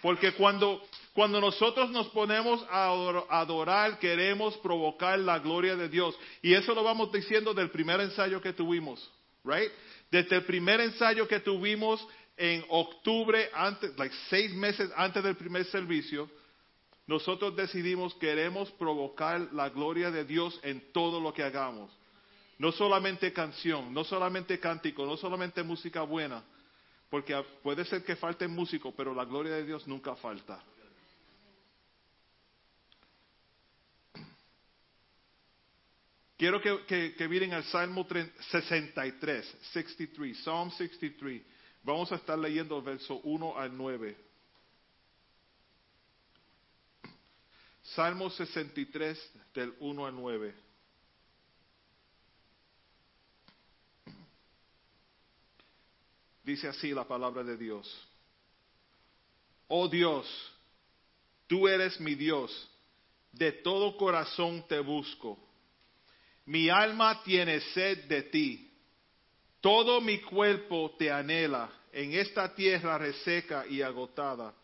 Porque cuando, cuando nosotros nos ponemos a ador- a adorar, queremos provocar la gloria de Dios. Y eso lo vamos diciendo del primer ensayo que tuvimos, right? Desde el primer ensayo que tuvimos en octubre, antes, like seis meses antes del primer servicio, nosotros decidimos queremos provocar la gloria de Dios en todo lo que hagamos. No solamente canción, no solamente cántico, no solamente música buena, porque puede ser que falte músico, pero la gloria de Dios nunca falta. Quiero que, que, que miren al Salmo 63, 63, Psalm 63. Vamos a estar leyendo el verso 1 al 9. Salmo 63 del 1 al 9. Dice así la palabra de Dios. Oh Dios, tú eres mi Dios, de todo corazón te busco. Mi alma tiene sed de ti. Todo mi cuerpo te anhela en esta tierra reseca y agotada,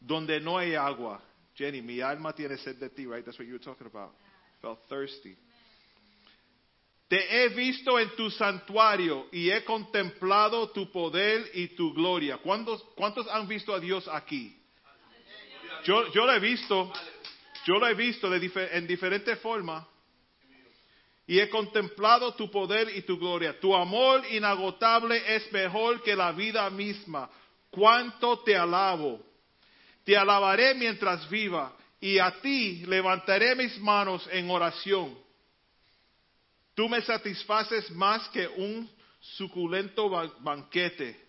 donde no hay agua. Jenny, mi alma tiene sed de ti, right? That's what you were talking about. Felt thirsty. Te he visto en tu santuario y he contemplado tu poder y tu gloria. ¿Cuántos, cuántos han visto a Dios aquí? Yo, yo lo he visto, yo lo he visto de en diferentes formas. Y he contemplado tu poder y tu gloria. Tu amor inagotable es mejor que la vida misma. Cuánto te alabo. Te alabaré mientras viva y a ti levantaré mis manos en oración. Tú me satisfaces más que un suculento ba- banquete.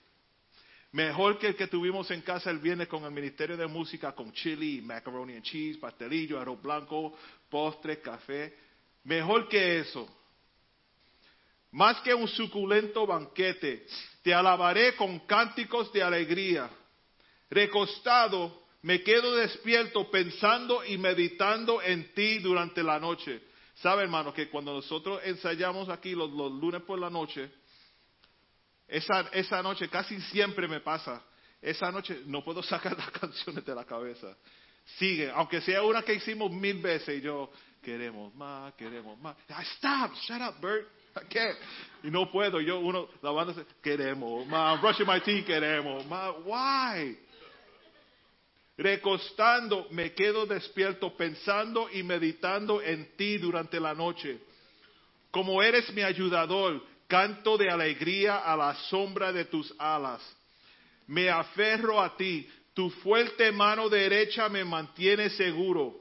Mejor que el que tuvimos en casa el viernes con el Ministerio de Música, con chili, macaroni and cheese, pastelillo, arroz blanco, postre, café. Mejor que eso. Más que un suculento banquete, te alabaré con cánticos de alegría. Recostado, me quedo despierto pensando y meditando en ti durante la noche. Sabe, hermano, que cuando nosotros ensayamos aquí los, los lunes por la noche, esa, esa noche casi siempre me pasa. Esa noche no puedo sacar las canciones de la cabeza. Sigue, aunque sea una que hicimos mil veces y yo, queremos más, queremos más. Ah, Stop, shut up, Bert. I can't. Y no puedo, yo, uno, la banda dice, queremos más, I'm brushing my teeth, queremos más. Why? Recostando, me quedo despierto pensando y meditando en ti durante la noche. Como eres mi ayudador, canto de alegría a la sombra de tus alas. Me aferro a ti, tu fuerte mano derecha me mantiene seguro.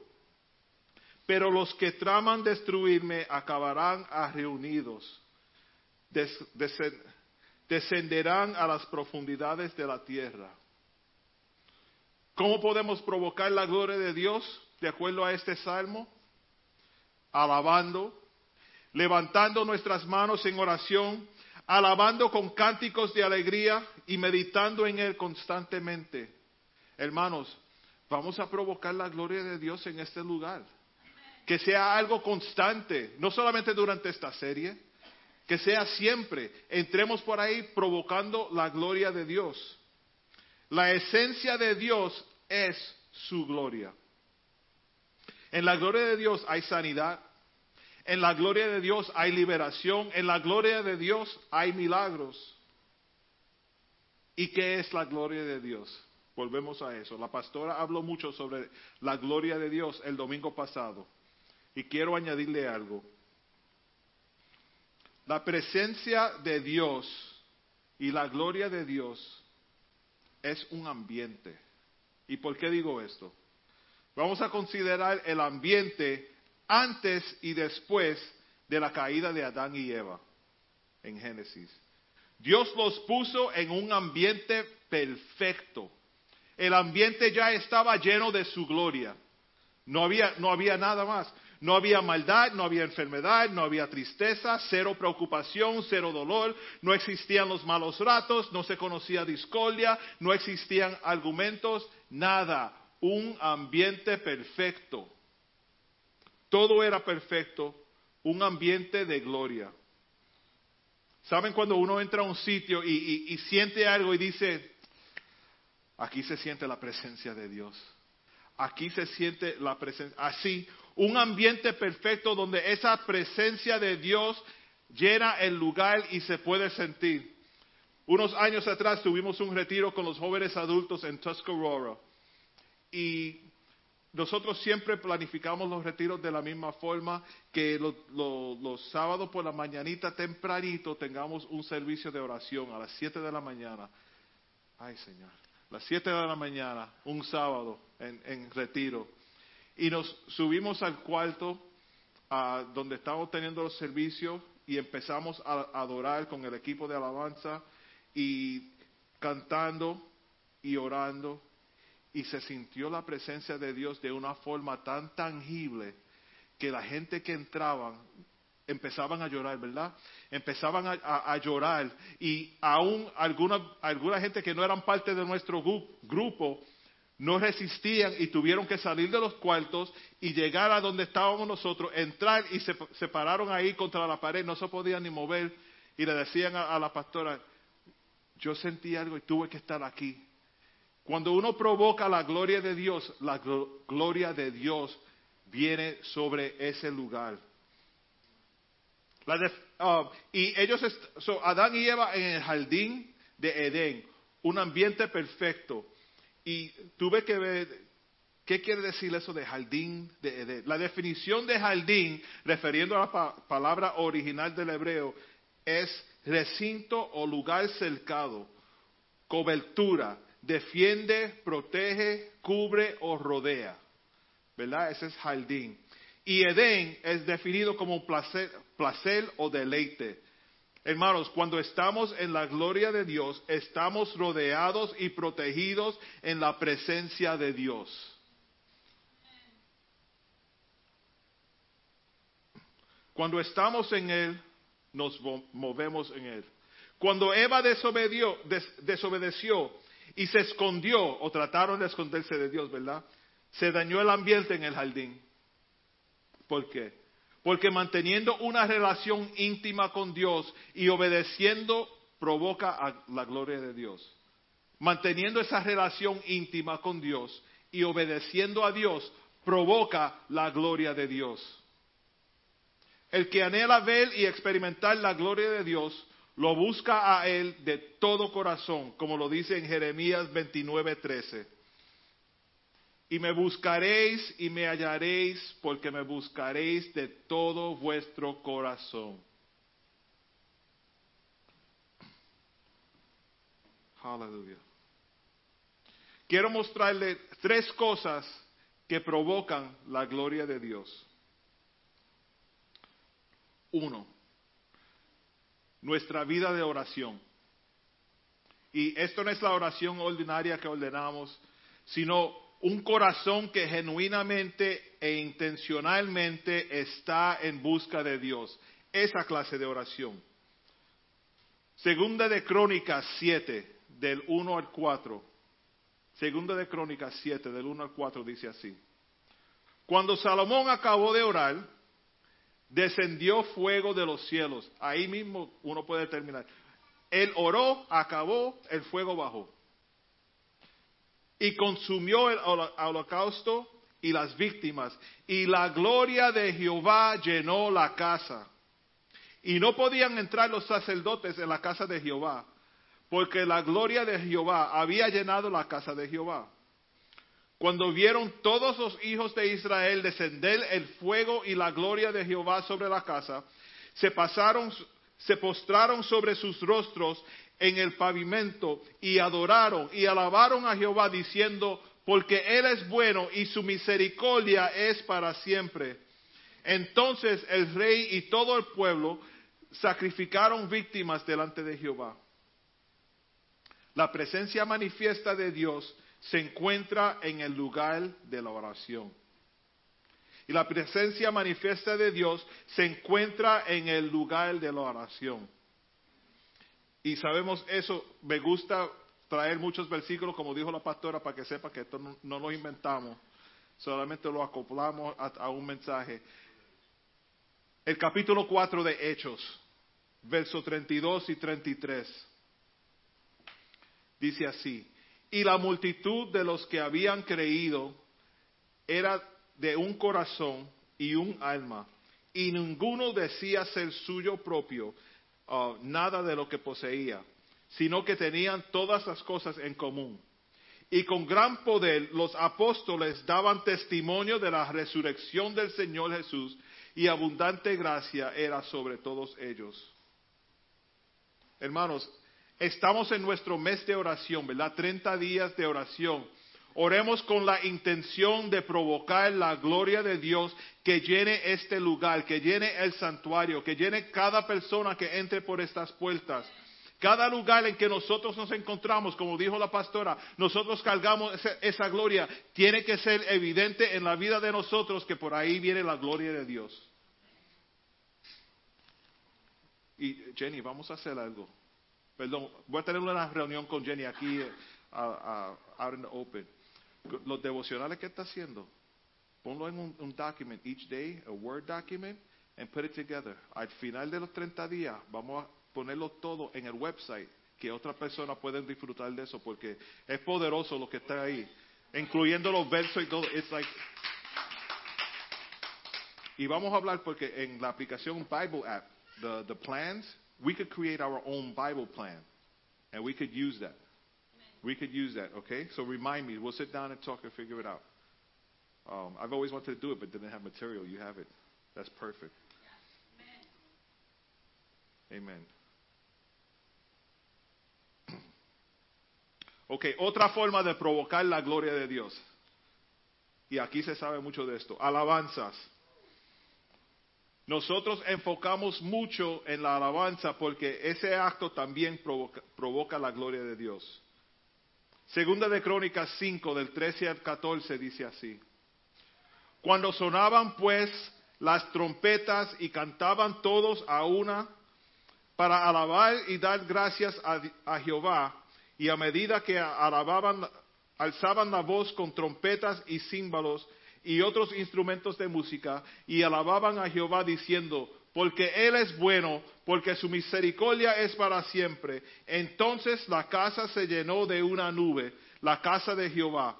Pero los que traman destruirme acabarán a reunidos, descenderán a las profundidades de la tierra. ¿Cómo podemos provocar la gloria de Dios de acuerdo a este salmo? Alabando, levantando nuestras manos en oración, alabando con cánticos de alegría y meditando en Él constantemente. Hermanos, vamos a provocar la gloria de Dios en este lugar. Que sea algo constante, no solamente durante esta serie, que sea siempre. Entremos por ahí provocando la gloria de Dios. La esencia de Dios es su gloria. En la gloria de Dios hay sanidad. En la gloria de Dios hay liberación. En la gloria de Dios hay milagros. ¿Y qué es la gloria de Dios? Volvemos a eso. La pastora habló mucho sobre la gloria de Dios el domingo pasado. Y quiero añadirle algo. La presencia de Dios y la gloria de Dios es un ambiente. ¿Y por qué digo esto? Vamos a considerar el ambiente antes y después de la caída de Adán y Eva en Génesis. Dios los puso en un ambiente perfecto. El ambiente ya estaba lleno de su gloria. No había, no había nada más. No había maldad, no había enfermedad, no había tristeza, cero preocupación, cero dolor, no existían los malos ratos, no se conocía discordia, no existían argumentos, nada. Un ambiente perfecto. Todo era perfecto, un ambiente de gloria. ¿Saben cuando uno entra a un sitio y, y- y siente algo y dice, aquí se siente la presencia de Dios? Aquí se siente la presencia, así, un ambiente perfecto donde esa presencia de Dios llena el lugar y se puede sentir. Unos años atrás tuvimos un retiro con los jóvenes adultos en Tuscarora y nosotros siempre planificamos los retiros de la misma forma que lo- lo- los sábados por la mañanita tempranito tengamos un servicio de oración a las 7 de la mañana. Ay Señor, las 7 de la mañana, un sábado en retiro. Y nos subimos al cuarto ah, donde estábamos teniendo los servicios y empezamos a, adorar con el equipo de alabanza y cantando y orando y se sintió la presencia de Dios de una forma tan tangible que la gente que entraban empezaban a llorar, ¿verdad? Empezaban a, a- llorar y aún alguna, alguna gente que no eran parte de nuestro gru- grupo no resistían y tuvieron que salir de los cuartos y llegar a donde estábamos nosotros, entrar y se, se pararon ahí contra la pared, no se podían ni mover y le decían a, la pastora, yo sentí algo y tuve que estar aquí. Cuando uno provoca la gloria de Dios, la glo- gloria de Dios viene sobre ese lugar. Ah, y ellos, Adán y Eva en el jardín de Edén, un ambiente perfecto. Y tuve que ver, ¿qué quiere decir eso de jardín de? La definición de jardín, refiriendo a la pa- palabra original del hebreo, es recinto o lugar cercado, cobertura, defiende, protege, cubre o rodea. ¿Verdad? Ese es jardín. Y Edén es definido como placer, placer o deleite. Hermanos, cuando estamos en la gloria de Dios, estamos rodeados y protegidos en la presencia de Dios. Cuando estamos en Él, nos mo- movemos en Él. Cuando Eva desobedeció y se escondió, o trataron de esconderse de Dios, ¿verdad? Se dañó el ambiente en el jardín. ¿Por qué? Porque manteniendo una relación íntima con Dios y obedeciendo provoca la gloria de Dios. Manteniendo esa relación íntima con Dios y obedeciendo a Dios provoca la gloria de Dios. El que anhela ver y experimentar la gloria de Dios lo busca a Él de todo corazón, como lo dice en Jeremías 29:13. Y me buscaréis y me hallaréis, porque me buscaréis de todo vuestro corazón. Aleluya. Quiero mostrarle tres cosas que provocan la gloria de Dios. Uno, nuestra vida de oración. Y esto no es la oración ordinaria que ordenamos, sino un corazón que genuinamente e intencionalmente está en busca de Dios. Esa clase de oración. Segunda de Crónicas 7, del 1 al 4. Segunda de Crónicas 7, del 1 al 4 dice así. Cuando Salomón acabó de orar, descendió fuego de los cielos. Ahí mismo uno puede terminar. Él oró, acabó, el fuego bajó. Y consumió el holo- holocausto y las víctimas. Y la gloria de Jehová llenó la casa. Y no podían entrar los sacerdotes en la casa de Jehová, porque la gloria de Jehová había llenado la casa de Jehová. Cuando vieron todos los hijos de Israel descender el fuego y la gloria de Jehová sobre la casa, se pasaron, se postraron sobre sus rostros en el pavimento y adoraron y alabaron a Jehová diciendo, porque Él es bueno y su misericordia es para siempre. Entonces el rey y todo el pueblo sacrificaron víctimas delante de Jehová. La presencia manifiesta de Dios se encuentra en el lugar de la oración. Y la presencia manifiesta de Dios se encuentra en el lugar de la oración. Y sabemos eso, me gusta traer muchos versículos, como dijo la pastora, para que sepa que esto no, no lo inventamos, solamente lo acoplamos a, a un mensaje. El capítulo 4 de Hechos, versos 32 y 33. Dice así, y la multitud de los que habían creído era de un corazón y un alma, y ninguno decía ser suyo propio uh, nada de lo que poseía, sino que tenían todas las cosas en común. Y con gran poder los apóstoles daban testimonio de la resurrección del Señor Jesús, y abundante gracia era sobre todos ellos. Hermanos, estamos en nuestro mes de oración, ¿verdad? 30 días de oración. Oremos con la intención de provocar la gloria de Dios que llene este lugar, que llene el santuario, que llene cada persona que entre por estas puertas. Cada lugar en que nosotros nos encontramos, como dijo la pastora, nosotros cargamos esa, gloria. Tiene que ser evidente en la vida de nosotros que por ahí viene la gloria de Dios. Y Jenny, vamos a hacer algo. Perdón, voy a tener una reunión con Jenny aquí uh, out in the open. Los devocionales que está haciendo, ponlo en un, document each day, a Word document, and put it together. Al final de los 30 días, vamos a ponerlo todo en el website, que otras personas pueden disfrutar de eso, porque es poderoso lo que está ahí, incluyendo los versos y todo. It's like, y vamos a hablar porque en la aplicación Bible app, the, the plans, we could create our own Bible plan, and we could use that. We could use that, okay? So remind me. We'll sit down and talk and figure it out. Um, I've always wanted to do it, but didn't have material. You have it. That's perfect. Amen. Ok, otra forma de provocar la gloria de Dios. Y aquí se sabe mucho de esto. Alabanzas. nosotros enfocamos mucho en la alabanza porque ese acto también provoca, provoca la gloria de Dios. Segunda de Crónicas 5, del 13 al 14, dice así. Cuando sonaban pues las trompetas y cantaban todos a una para alabar y dar gracias a, a Jehová, y a medida que alababan, alzaban la voz con trompetas y címbalos y otros instrumentos de música, y alababan a Jehová diciendo, porque Él es bueno, porque su misericordia es para siempre. Entonces la casa se llenó de una nube, la casa de Jehová.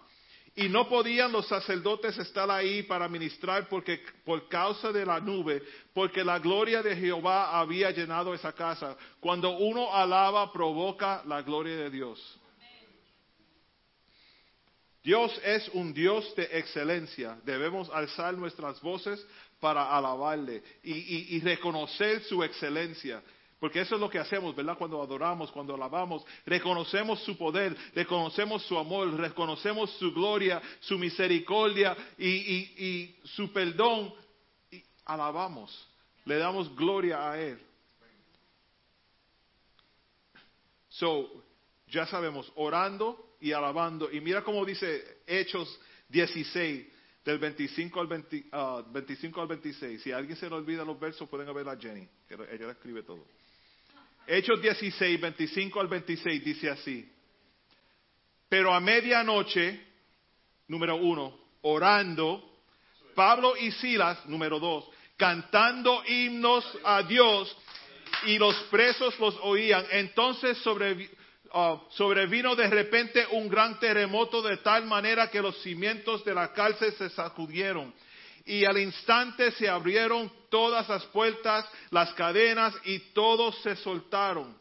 Y no podían los sacerdotes estar ahí para ministrar porque, por causa de la nube, porque la gloria de Jehová había llenado esa casa. Cuando uno alaba, provoca la gloria de Dios. Dios es un Dios de excelencia. Debemos alzar nuestras voces para alabarle y, y- reconocer su excelencia. Porque eso es lo que hacemos, ¿verdad? Cuando adoramos, cuando alabamos, reconocemos su poder, reconocemos su amor, reconocemos su gloria, su misericordia y, y- y su perdón. Y alabamos, le damos gloria a Él. So, ya sabemos, orando y alabando. Y mira cómo dice Hechos 16, del 25 al, 20, ah, 25 al 26. Si alguien se le olvida los versos, pueden ver a Jenny, que ella escribe todo. Hechos 16, 25 al 26 dice así. Pero a medianoche, número uno, orando, Pablo y Silas, número dos, cantando himnos a Dios y los presos los oían. Entonces sobrevi- ah, sobrevino de repente un gran terremoto de tal manera que los cimientos de la cárcel se sacudieron. Y al instante se abrieron todas las puertas, las cadenas y todos se soltaron.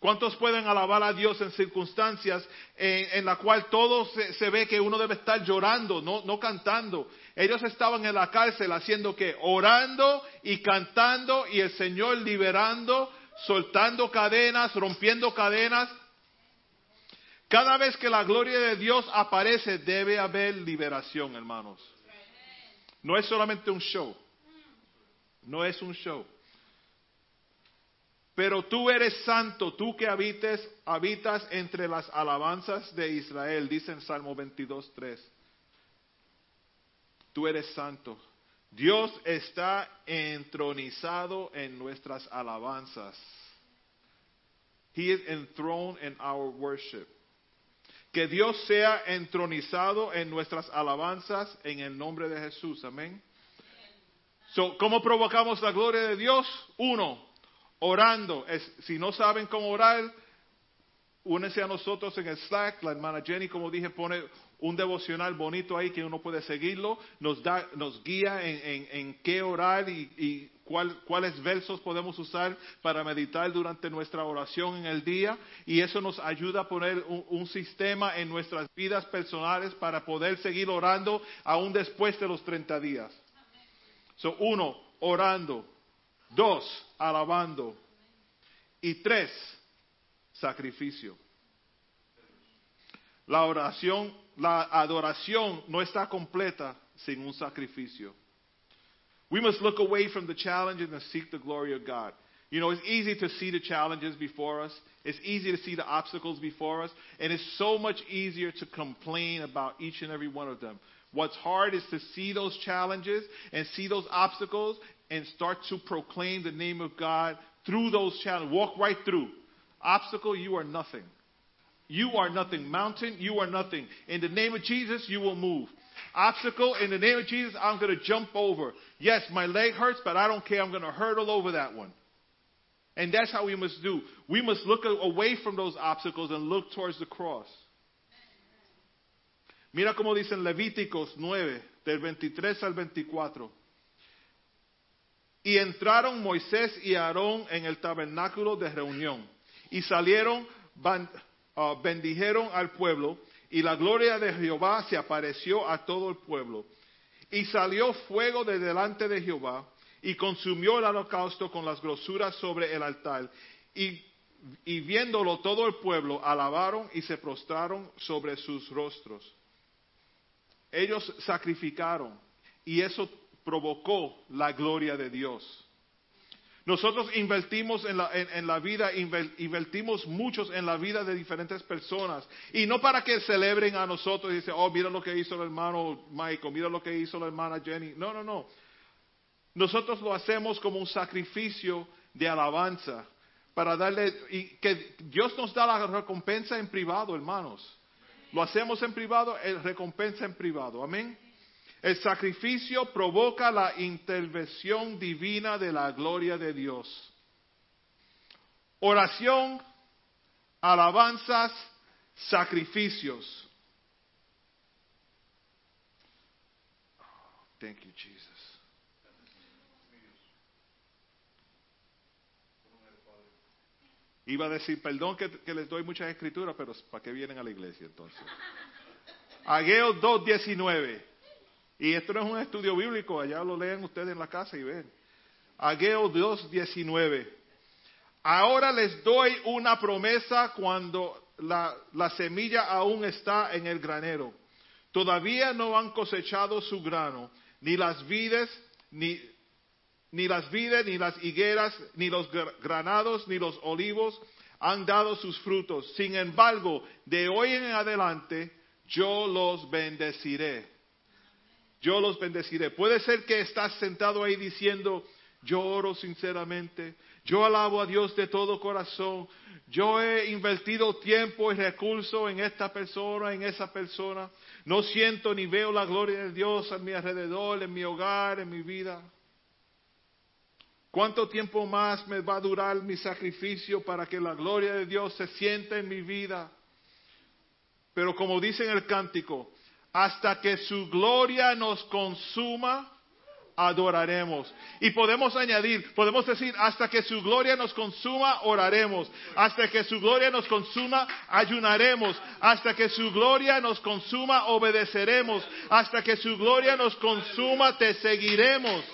¿Cuántos pueden alabar a Dios en circunstancias en, en la cual todo se, ve que uno debe estar llorando, no, no cantando? Ellos estaban en la cárcel haciendo que orando y cantando y el Señor liberando, soltando cadenas, rompiendo cadenas. Cada vez que la gloria de Dios aparece debe haber liberación, hermanos. No es solamente un show. No es un show. Pero tú eres santo, tú que habites, habitas entre las alabanzas de Israel, dice en Salmo 22, 3. Tú eres santo. Dios está entronizado en nuestras alabanzas. He is enthroned in our worship. Que Dios sea entronizado en nuestras alabanzas en el nombre de Jesús. Amén. So, ¿Cómo provocamos la gloria de Dios? Uno, orando. Si no saben cómo orar, únense a nosotros en el Slack. La hermana Jenny, como dije, pone un devocional bonito ahí que uno puede seguirlo. Nos, da, nos guía en, en- qué orar y, y cuál- cuáles versos podemos usar para meditar durante nuestra oración en el día. Y eso nos ayuda a poner un, un sistema en nuestras vidas personales para poder seguir orando aún después de los 30 días. So, uno, orando. Dos, alabando. Y tres, sacrificio. La oración, la adoración no está completa sin un sacrificio. We must look away from the challenges and seek the glory of God. You know, it's easy to see the challenges before us. It's easy to see the obstacles before us. And it's so much easier to complain about each and every one of them. What's hard is to see those challenges and see those obstacles and start to proclaim the name of God through those challenges. Walk right through. Obstacle, you are nothing. You are nothing. Mountain, you are nothing. In the name of Jesus, you will move. Obstacle, in the name of Jesus, I'm going to jump over. Yes, my leg hurts, but I don't care. I'm going to hurdle over that one. And that's how we must do. We must look away from those obstacles and look towards the cross. Mira cómo dicen Levíticos 9, del 23 al 24. Y entraron Moisés y Aarón en el tabernáculo de reunión. Y salieron, ah, bendijeron al pueblo. Y la gloria de Jehová se apareció a todo el pueblo. Y salió fuego de delante de Jehová y consumió el holocausto con las grosuras sobre el altar. Y, y viéndolo todo el pueblo, alabaron y se prostraron sobre sus rostros. Ellos sacrificaron y eso provocó la gloria de Dios. Nosotros invertimos en la, en, la vida, inver- invertimos muchos en la vida de diferentes personas. Y no para que celebren a nosotros y dicen, oh, mira lo que hizo el hermano Michael, mira lo que hizo la hermana Jenny. No, no, no. Nosotros lo hacemos como un sacrificio de alabanza para darle, y que Dios nos da la recompensa en privado, hermanos. Lo hacemos en privado, el recompensa en privado. Amén. El sacrificio provoca la intervención divina de la gloria de Dios. Oración, alabanzas, sacrificios. Thank you, Jesus. Iba a decir, perdón que, que les doy muchas escrituras, pero ¿para qué vienen a la iglesia entonces? Ageo 2.19. Y esto no es un estudio bíblico, allá lo leen ustedes en la casa y ven. Ageo 2.19. Ahora les doy una promesa cuando la, la semilla aún está en el granero. Todavía no han cosechado su grano, ni las vides, ni, las vides, ni las higueras, ni los gra- granados, ni los olivos han dado sus frutos. Sin embargo, de hoy en adelante yo los bendeciré. Yo los bendeciré. Puede ser que estás sentado ahí diciendo, yo oro sinceramente, yo alabo a Dios de todo corazón, yo he invertido tiempo y recursos en esta persona, en esa persona, no siento ni veo la gloria de Dios a mi alrededor, en mi hogar, en mi vida. ¿Cuánto tiempo más me va a durar mi sacrificio para que la gloria de Dios se sienta en mi vida? Pero como dice en el cántico, hasta que su gloria nos consuma, adoraremos. Y podemos añadir, podemos decir, hasta que su gloria nos consuma, oraremos. Hasta que su gloria nos consuma, ayunaremos. Hasta que su gloria nos consuma, obedeceremos. Hasta que su gloria nos consuma, te seguiremos.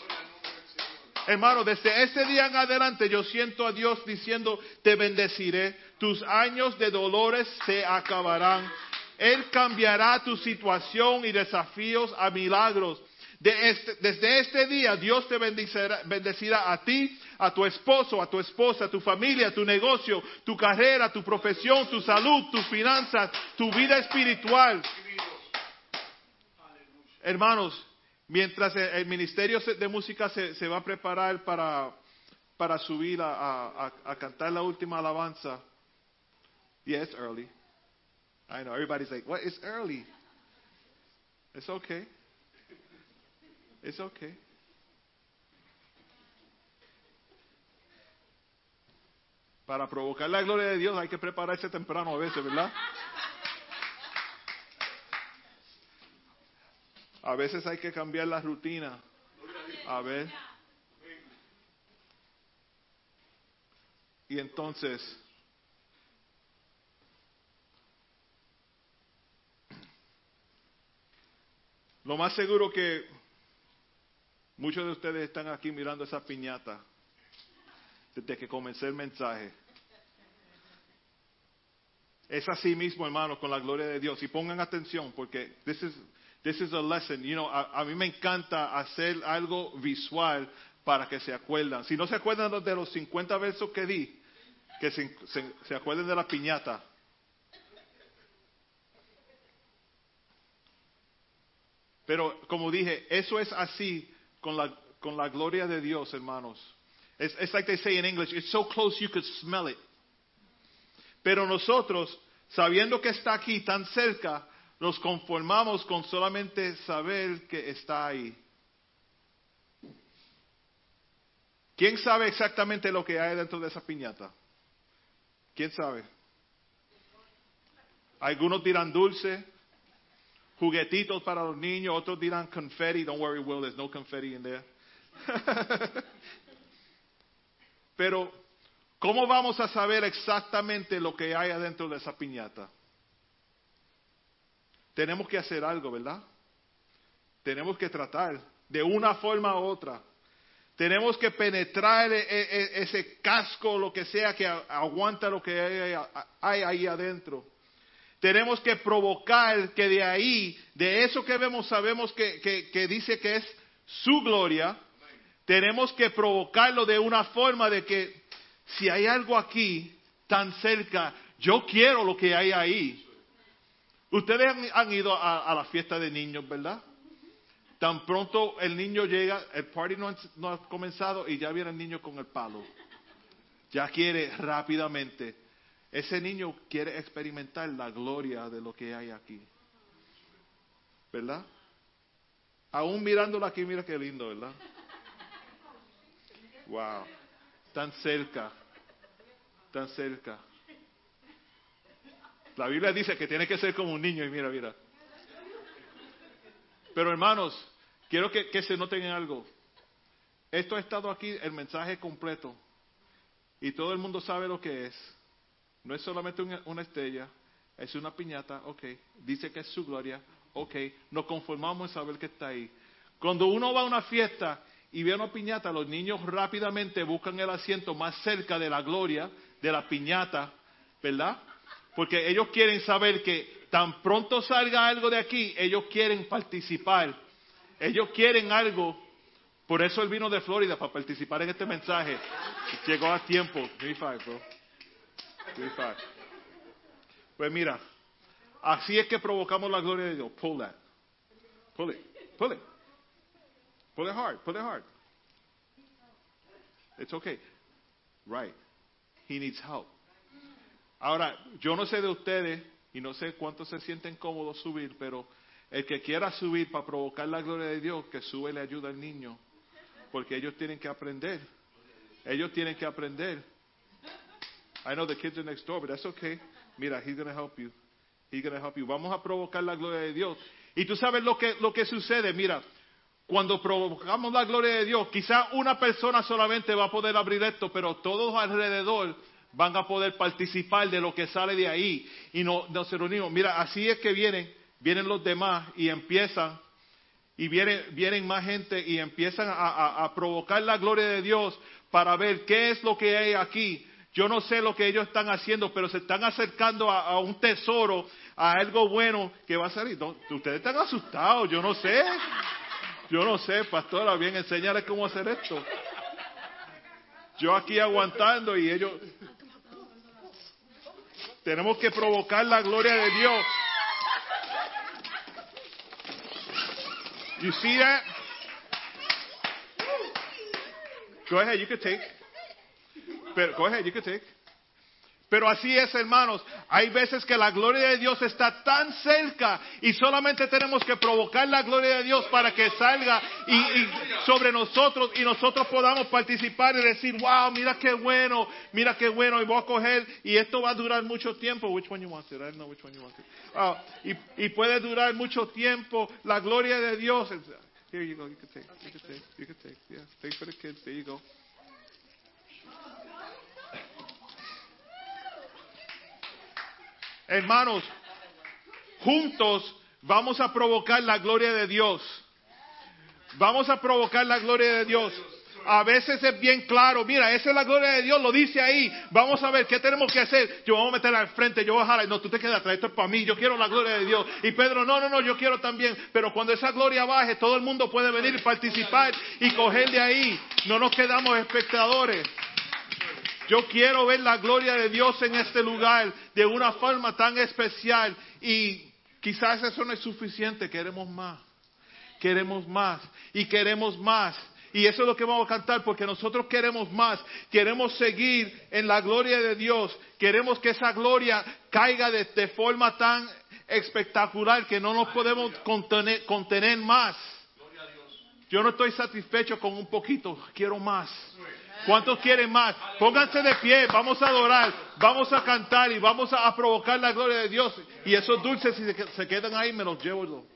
Hermano, desde ese día en adelante yo siento a Dios diciendo, te bendeciré, tus años de dolores se acabarán. Él cambiará tu situación y desafíos a milagros. Este- desde este día Dios te bendecirá, a ti, a tu esposo, a tu esposa, a tu familia, a tu negocio, tu carrera, tu profesión, tu salud, tus finanzas, tu vida espiritual. Hermanos, mientras el, ministerio de música se, va a preparar para, subir a, a- cantar la última alabanza. It's early. I know, everybody's like, what, it's early. It's okay. It's okay. Para provocar la gloria de Dios hay que prepararse temprano a veces, ¿verdad? A veces hay que cambiar la rutina. A ver. Y entonces, lo más seguro que muchos de ustedes están aquí mirando esa piñata desde que comencé el mensaje. Es así mismo, hermanos, con la gloria de Dios. Y pongan atención, porque this is, this is a lesson. You know, a, mí me encanta hacer algo visual para que se acuerdan. Si no se acuerdan de los 50 versos que di, que se, se, se acuerden de la piñata. Pero como dije, eso es así con la, con la gloria de Dios, hermanos. It's like they say in English, it's so close you could smell it. Pero nosotros, sabiendo que está aquí tan cerca, nos conformamos con solamente saber que está ahí. ¿Quién sabe exactamente lo que hay dentro de esa piñata? ¿Quién sabe? Algunos dirán dulce, juguetitos para los niños, otros dirán confetti. Don't worry, Will, there's no confetti in there. Pero, ¿cómo vamos a saber exactamente lo que hay adentro de esa piñata? Tenemos que hacer algo, ¿verdad? Tenemos que tratar de una forma u otra. Tenemos que penetrar e- e- ese casco, lo que sea que aguanta lo que hay ahí adentro. Tenemos que provocar que de ahí, de eso que vemos, sabemos que, que- dice que es su gloria, tenemos que provocarlo de una forma de que si hay algo aquí tan cerca, yo quiero lo que hay ahí. Ustedes han, ido a, a la fiesta de niños, ¿verdad? Tan pronto el niño llega, el party no ha comenzado y ya viene el niño con el palo. Ya quiere rápidamente. Ese niño quiere experimentar la gloria de lo que hay aquí. ¿Verdad? Aún mirándolo aquí, mira qué lindo, ¿verdad? Wow. Tan cerca. Tan cerca. La Biblia dice que tiene que ser como un niño y mira, mira. Pero hermanos, quiero que, se noten en algo. Esto ha estado aquí, el mensaje completo. Y todo el mundo sabe lo que es. No es solamente una, estrella, es una piñata, ok. Dice que es su gloria, ok. Nos conformamos en saber que está ahí. Cuando uno va a una fiesta y ve una piñata, los niños rápidamente buscan el asiento más cerca de la gloria, de la piñata, ¿verdad? Porque ellos quieren saber que tan pronto salga algo de aquí, ellos quieren participar. Ellos quieren algo. Por eso él vino de Florida para participar en este mensaje. Llegó a tiempo. Five, bro. Pues mira, así es que provocamos la gloria de Dios. Pull that. Pull it. Pull it. Pull it hard. Pull it hard. It's okay. Right. He needs help. Ahora, yo no sé de ustedes y no sé cuántos se sienten cómodos subir, pero el que quiera subir para provocar la gloria de Dios, que sube le ayuda al niño, porque ellos tienen que aprender. Ellos tienen que aprender. I know the kids are next door, but that's okay. Mira, he's going to help you. He's going to help you. Vamos a provocar la gloria de Dios. Y tú sabes lo que, lo que sucede. Mira, cuando provocamos la gloria de Dios, quizá una persona solamente va a poder abrir esto, pero todos alrededor van a poder participar de lo que sale de ahí. Y no, nos reunimos. Mira, así es que vienen, vienen los demás y empiezan, y vienen, vienen más gente y empiezan a, a- a provocar la gloria de Dios para ver qué es lo que hay aquí. Yo no sé lo que ellos están haciendo, pero se están acercando a, un tesoro, a algo bueno que va a salir. Ustedes están asustados, yo no sé. Yo no sé, pastora, bien, enseñarles cómo hacer esto. Yo aquí aguantando y ellos... Tenemos que provocar la gloria de Dios. You see that? Go ahead, you can take. Pero, go ahead, you can take. Pero así es, hermanos. Hay veces que la gloria de Dios está tan cerca y solamente tenemos que provocar la gloria de Dios para que salga y, sobre nosotros y nosotros podamos participar y decir, wow, mira qué bueno, mira qué bueno y voy a coger y esto va a durar mucho tiempo. Which one you want it? I don't know which one you want it. Ah, y, y puede durar mucho tiempo la gloria de Dios. Here you go, you can take, you can take, you can take. Yeah, take for the kids. There you go. Hermanos, juntos vamos a provocar la gloria de Dios. Vamos a provocar la gloria de Dios. A veces es bien claro, mira, esa es la gloria de Dios, lo dice ahí. Vamos a ver qué tenemos que hacer. Yo voy a meter al frente, yo voy a. No, tú te quedas atrás, esto es para mí, yo quiero la gloria de Dios. Y Pedro, no, no, no, yo quiero también. Pero cuando esa gloria baje, todo el mundo puede venir y participar y coger de ahí. No nos quedamos espectadores. Yo quiero ver la gloria de Dios en este lugar de una forma tan especial. Y quizás eso no es suficiente, queremos más, queremos más. Y queremos más. Y eso es lo que vamos a cantar porque nosotros queremos más, queremos seguir en la gloria de Dios, queremos que esa gloria caiga de, de forma tan espectacular que no nos podemos contener, contener más. Yo no estoy satisfecho con un poquito, quiero más. ¿Cuántos quieren más? Pónganse de pie, vamos a adorar, vamos a cantar y vamos a, provocar la gloria de Dios. Y esos dulces, si se quedan ahí, me los llevo yo.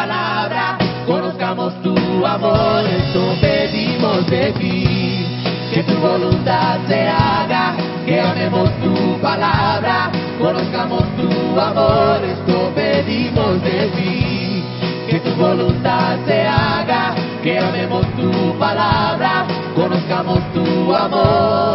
Palabra, conozcamos tu amor, esto pedimos de ti, que tu voluntad se haga, que amemos tu palabra, conozcamos tu amor, esto pedimos de ti, que tu voluntad se haga, que amemos tu palabra, conozcamos tu amor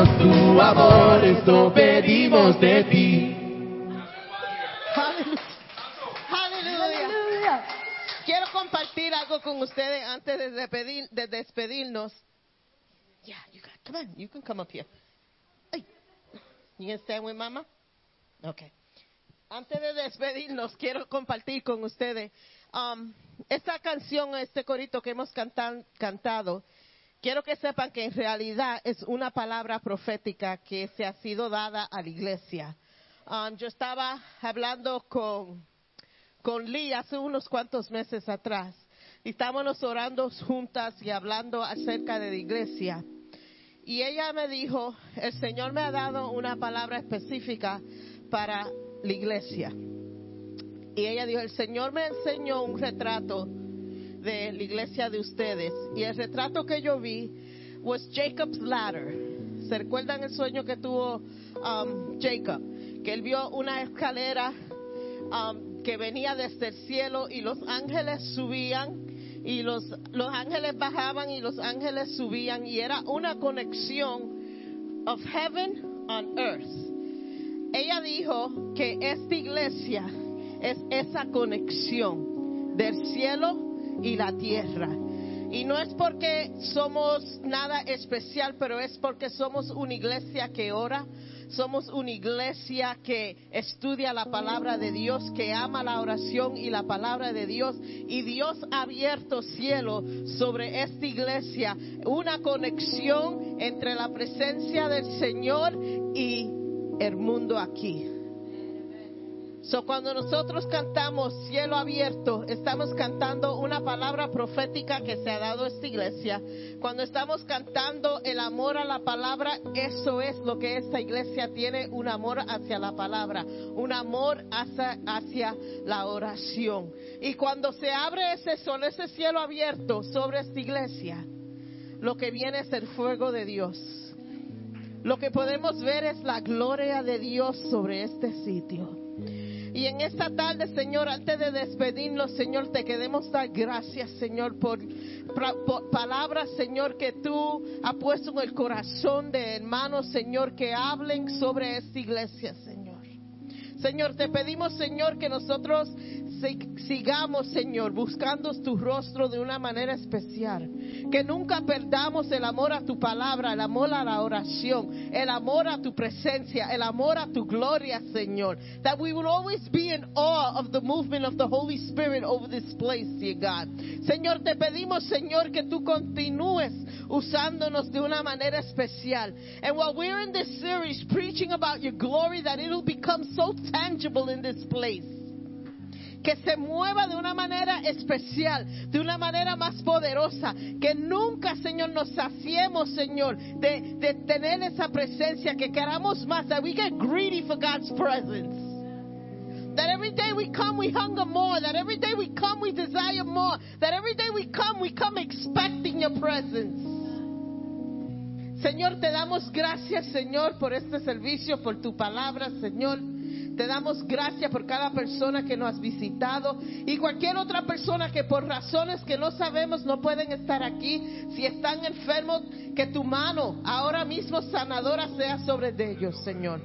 conozcamos tu amor, esto pedimos de ti. Aleluya. Quiero compartir algo con ustedes antes de, despedir- de despedirnos. Yeah, you got, come on, you can come up here. Ay. You gonna stand with mama? Okay. Antes de despedirnos, quiero compartir con ustedes um, esta canción, este corito que hemos cantan- cantado. Quiero que sepan que en realidad es una palabra profética que se ha sido dada a la iglesia. Um, yo estaba hablando con, con Lee hace unos cuantos meses atrás y estábamos orando juntas y hablando acerca de la iglesia. Y ella me dijo, el Señor me ha dado una palabra específica para la iglesia. Y ella dijo, el Señor me enseñó un retrato de la iglesia de ustedes. Y el retrato que yo vi was Jacob's ladder. ¿Se recuerdan el sueño que tuvo um, Jacob? Que él vio una escalera um, que venía desde el cielo y los ángeles subían y los, los ángeles bajaban y los ángeles subían y era una conexión of heaven on earth. Ella dijo que esta iglesia es esa conexión del cielo y la tierra. Y no es porque somos nada especial, pero es porque somos una iglesia que ora, somos una iglesia que estudia la palabra de Dios, que ama la oración y la palabra de Dios. Y Dios ha abierto cielo sobre esta iglesia, una conexión entre la presencia del Señor y el mundo aquí. So, cuando nosotros cantamos cielo abierto, estamos cantando una palabra profética que se ha dado esta iglesia. Cuando estamos cantando el amor a la palabra, eso es lo que esta iglesia tiene, un amor hacia la palabra, un amor hacia, hacia la oración. Y cuando se abre ese sol, ese cielo abierto sobre esta iglesia, lo que viene es el fuego de Dios. Lo que podemos ver es la gloria de Dios sobre este sitio. Y en esta tarde, Señor, antes de despedirnos, Señor, te queremos dar gracias, Señor, por, por palabras, Señor, que tú has puesto en el corazón de hermanos, Señor, que hablen sobre esta iglesia, Señor. Señor, te pedimos, Señor, que nosotros sigamos, Señor, buscando tu rostro de una manera especial. Que nunca perdamos el amor a tu palabra, el amor a la oración, el amor a tu presencia, el amor a tu gloria, Señor. That we will always be in awe of the movement of the Holy Spirit over this place, dear God. Señor, te pedimos, Señor, que tú continúes usándonos de una manera especial. And while we're in this series preaching about your glory, that it'll become so tangible in this place que se mueva de una manera especial, de una manera más poderosa, que nunca, Señor, nos saciemos, Señor, de, de tener esa presencia, que queramos más, that we get greedy for God's presence. That every day we come, we hunger more. That every day we come, we desire more. That every day we come, we come expecting your presence. Señor, te damos gracias, Señor, por este servicio, por tu palabra, Señor. Te damos gracias por cada persona que nos has visitado y cualquier otra persona que por razones que no sabemos no pueden estar aquí. Si están enfermos, que tu mano ahora mismo sanadora sea sobre ellos, Señor.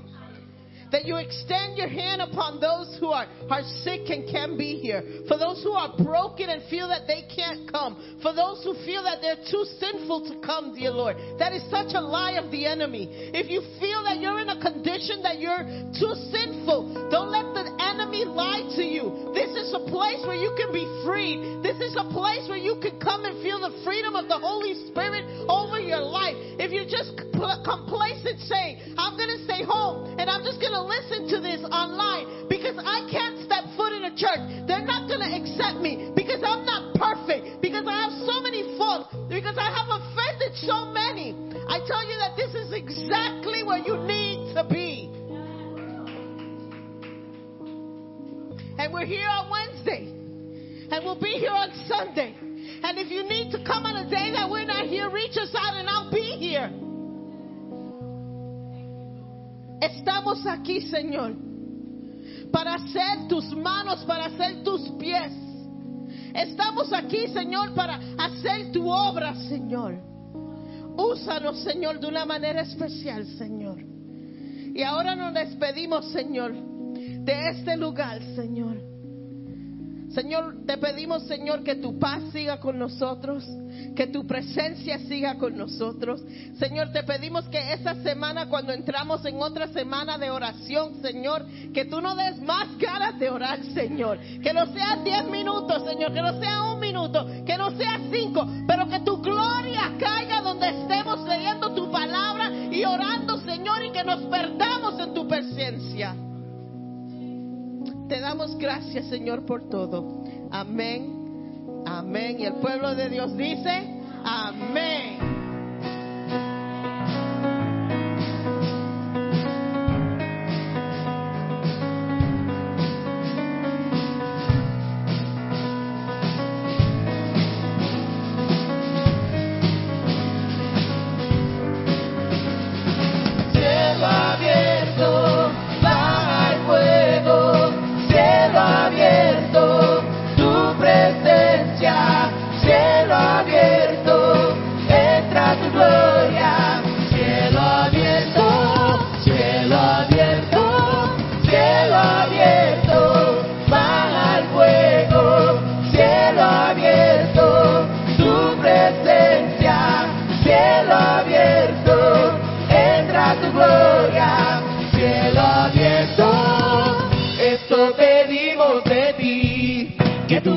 That you extend your hand upon those who are, are sick and can't be here. For those who are broken and feel that they can't come. For those who feel that they're too sinful to come, dear Lord. That is such a lie of the enemy. If you feel that you're in a condition that you're too sinful, don't let the enemy lie to you. This is a place where you can be freed. This is a place where you can come and feel the freedom of the Holy Spirit over your life. If you're just compl- complacent saying, I'm going to stay home just going to listen to this online because I can't step foot in a church. They're not going to accept me because I'm not perfect, because I have so many faults, because I have offended so many. I tell you that this is exactly where you need to be. And we're here on Wednesday. And we'll be here on Sunday. And if you need to come on a day that we're not here, reach us out and I'll be here. Estamos aquí, Señor, para ser tus manos, para ser tus pies. Estamos aquí, Señor, para hacer tu obra, Señor. Úsanos, Señor, de una manera especial, Señor. Y ahora nos despedimos, Señor, de este lugar, Señor. Señor, te pedimos, Señor, que tu paz siga con nosotros, que tu presencia siga con nosotros. Señor, te pedimos que esta semana, cuando entramos en otra semana de oración, Señor, que tú no des más ganas de orar, Señor. Que no sea diez minutos, Señor, que no sea un minuto, que no sea cinco, pero que tu gloria caiga donde estemos leyendo tu palabra y orando, Señor, y que nos perdamos en tu presencia. Te damos gracias, Señor, por todo. Amén. Amén. Y el pueblo de Dios dice, amén.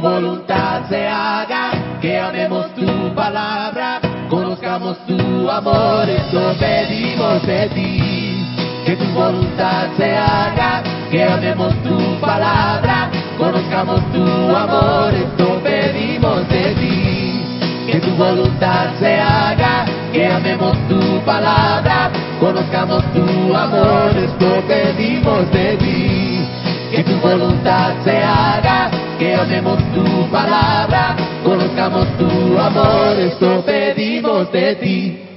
Voluntad se haga, que amemos tu palabra, conozcamos tu amor, esto pedimos de ti. Que tu voluntad se haga, que amemos tu palabra, conozcamos tu amor, esto pedimos de ti. Que tu voluntad se haga, que amemos tu palabra, conozcamos tu amor, esto pedimos de ti. Que tu voluntad se haga, que amemos tu palabra, conozcamos tu amor, esto pedimos de ti.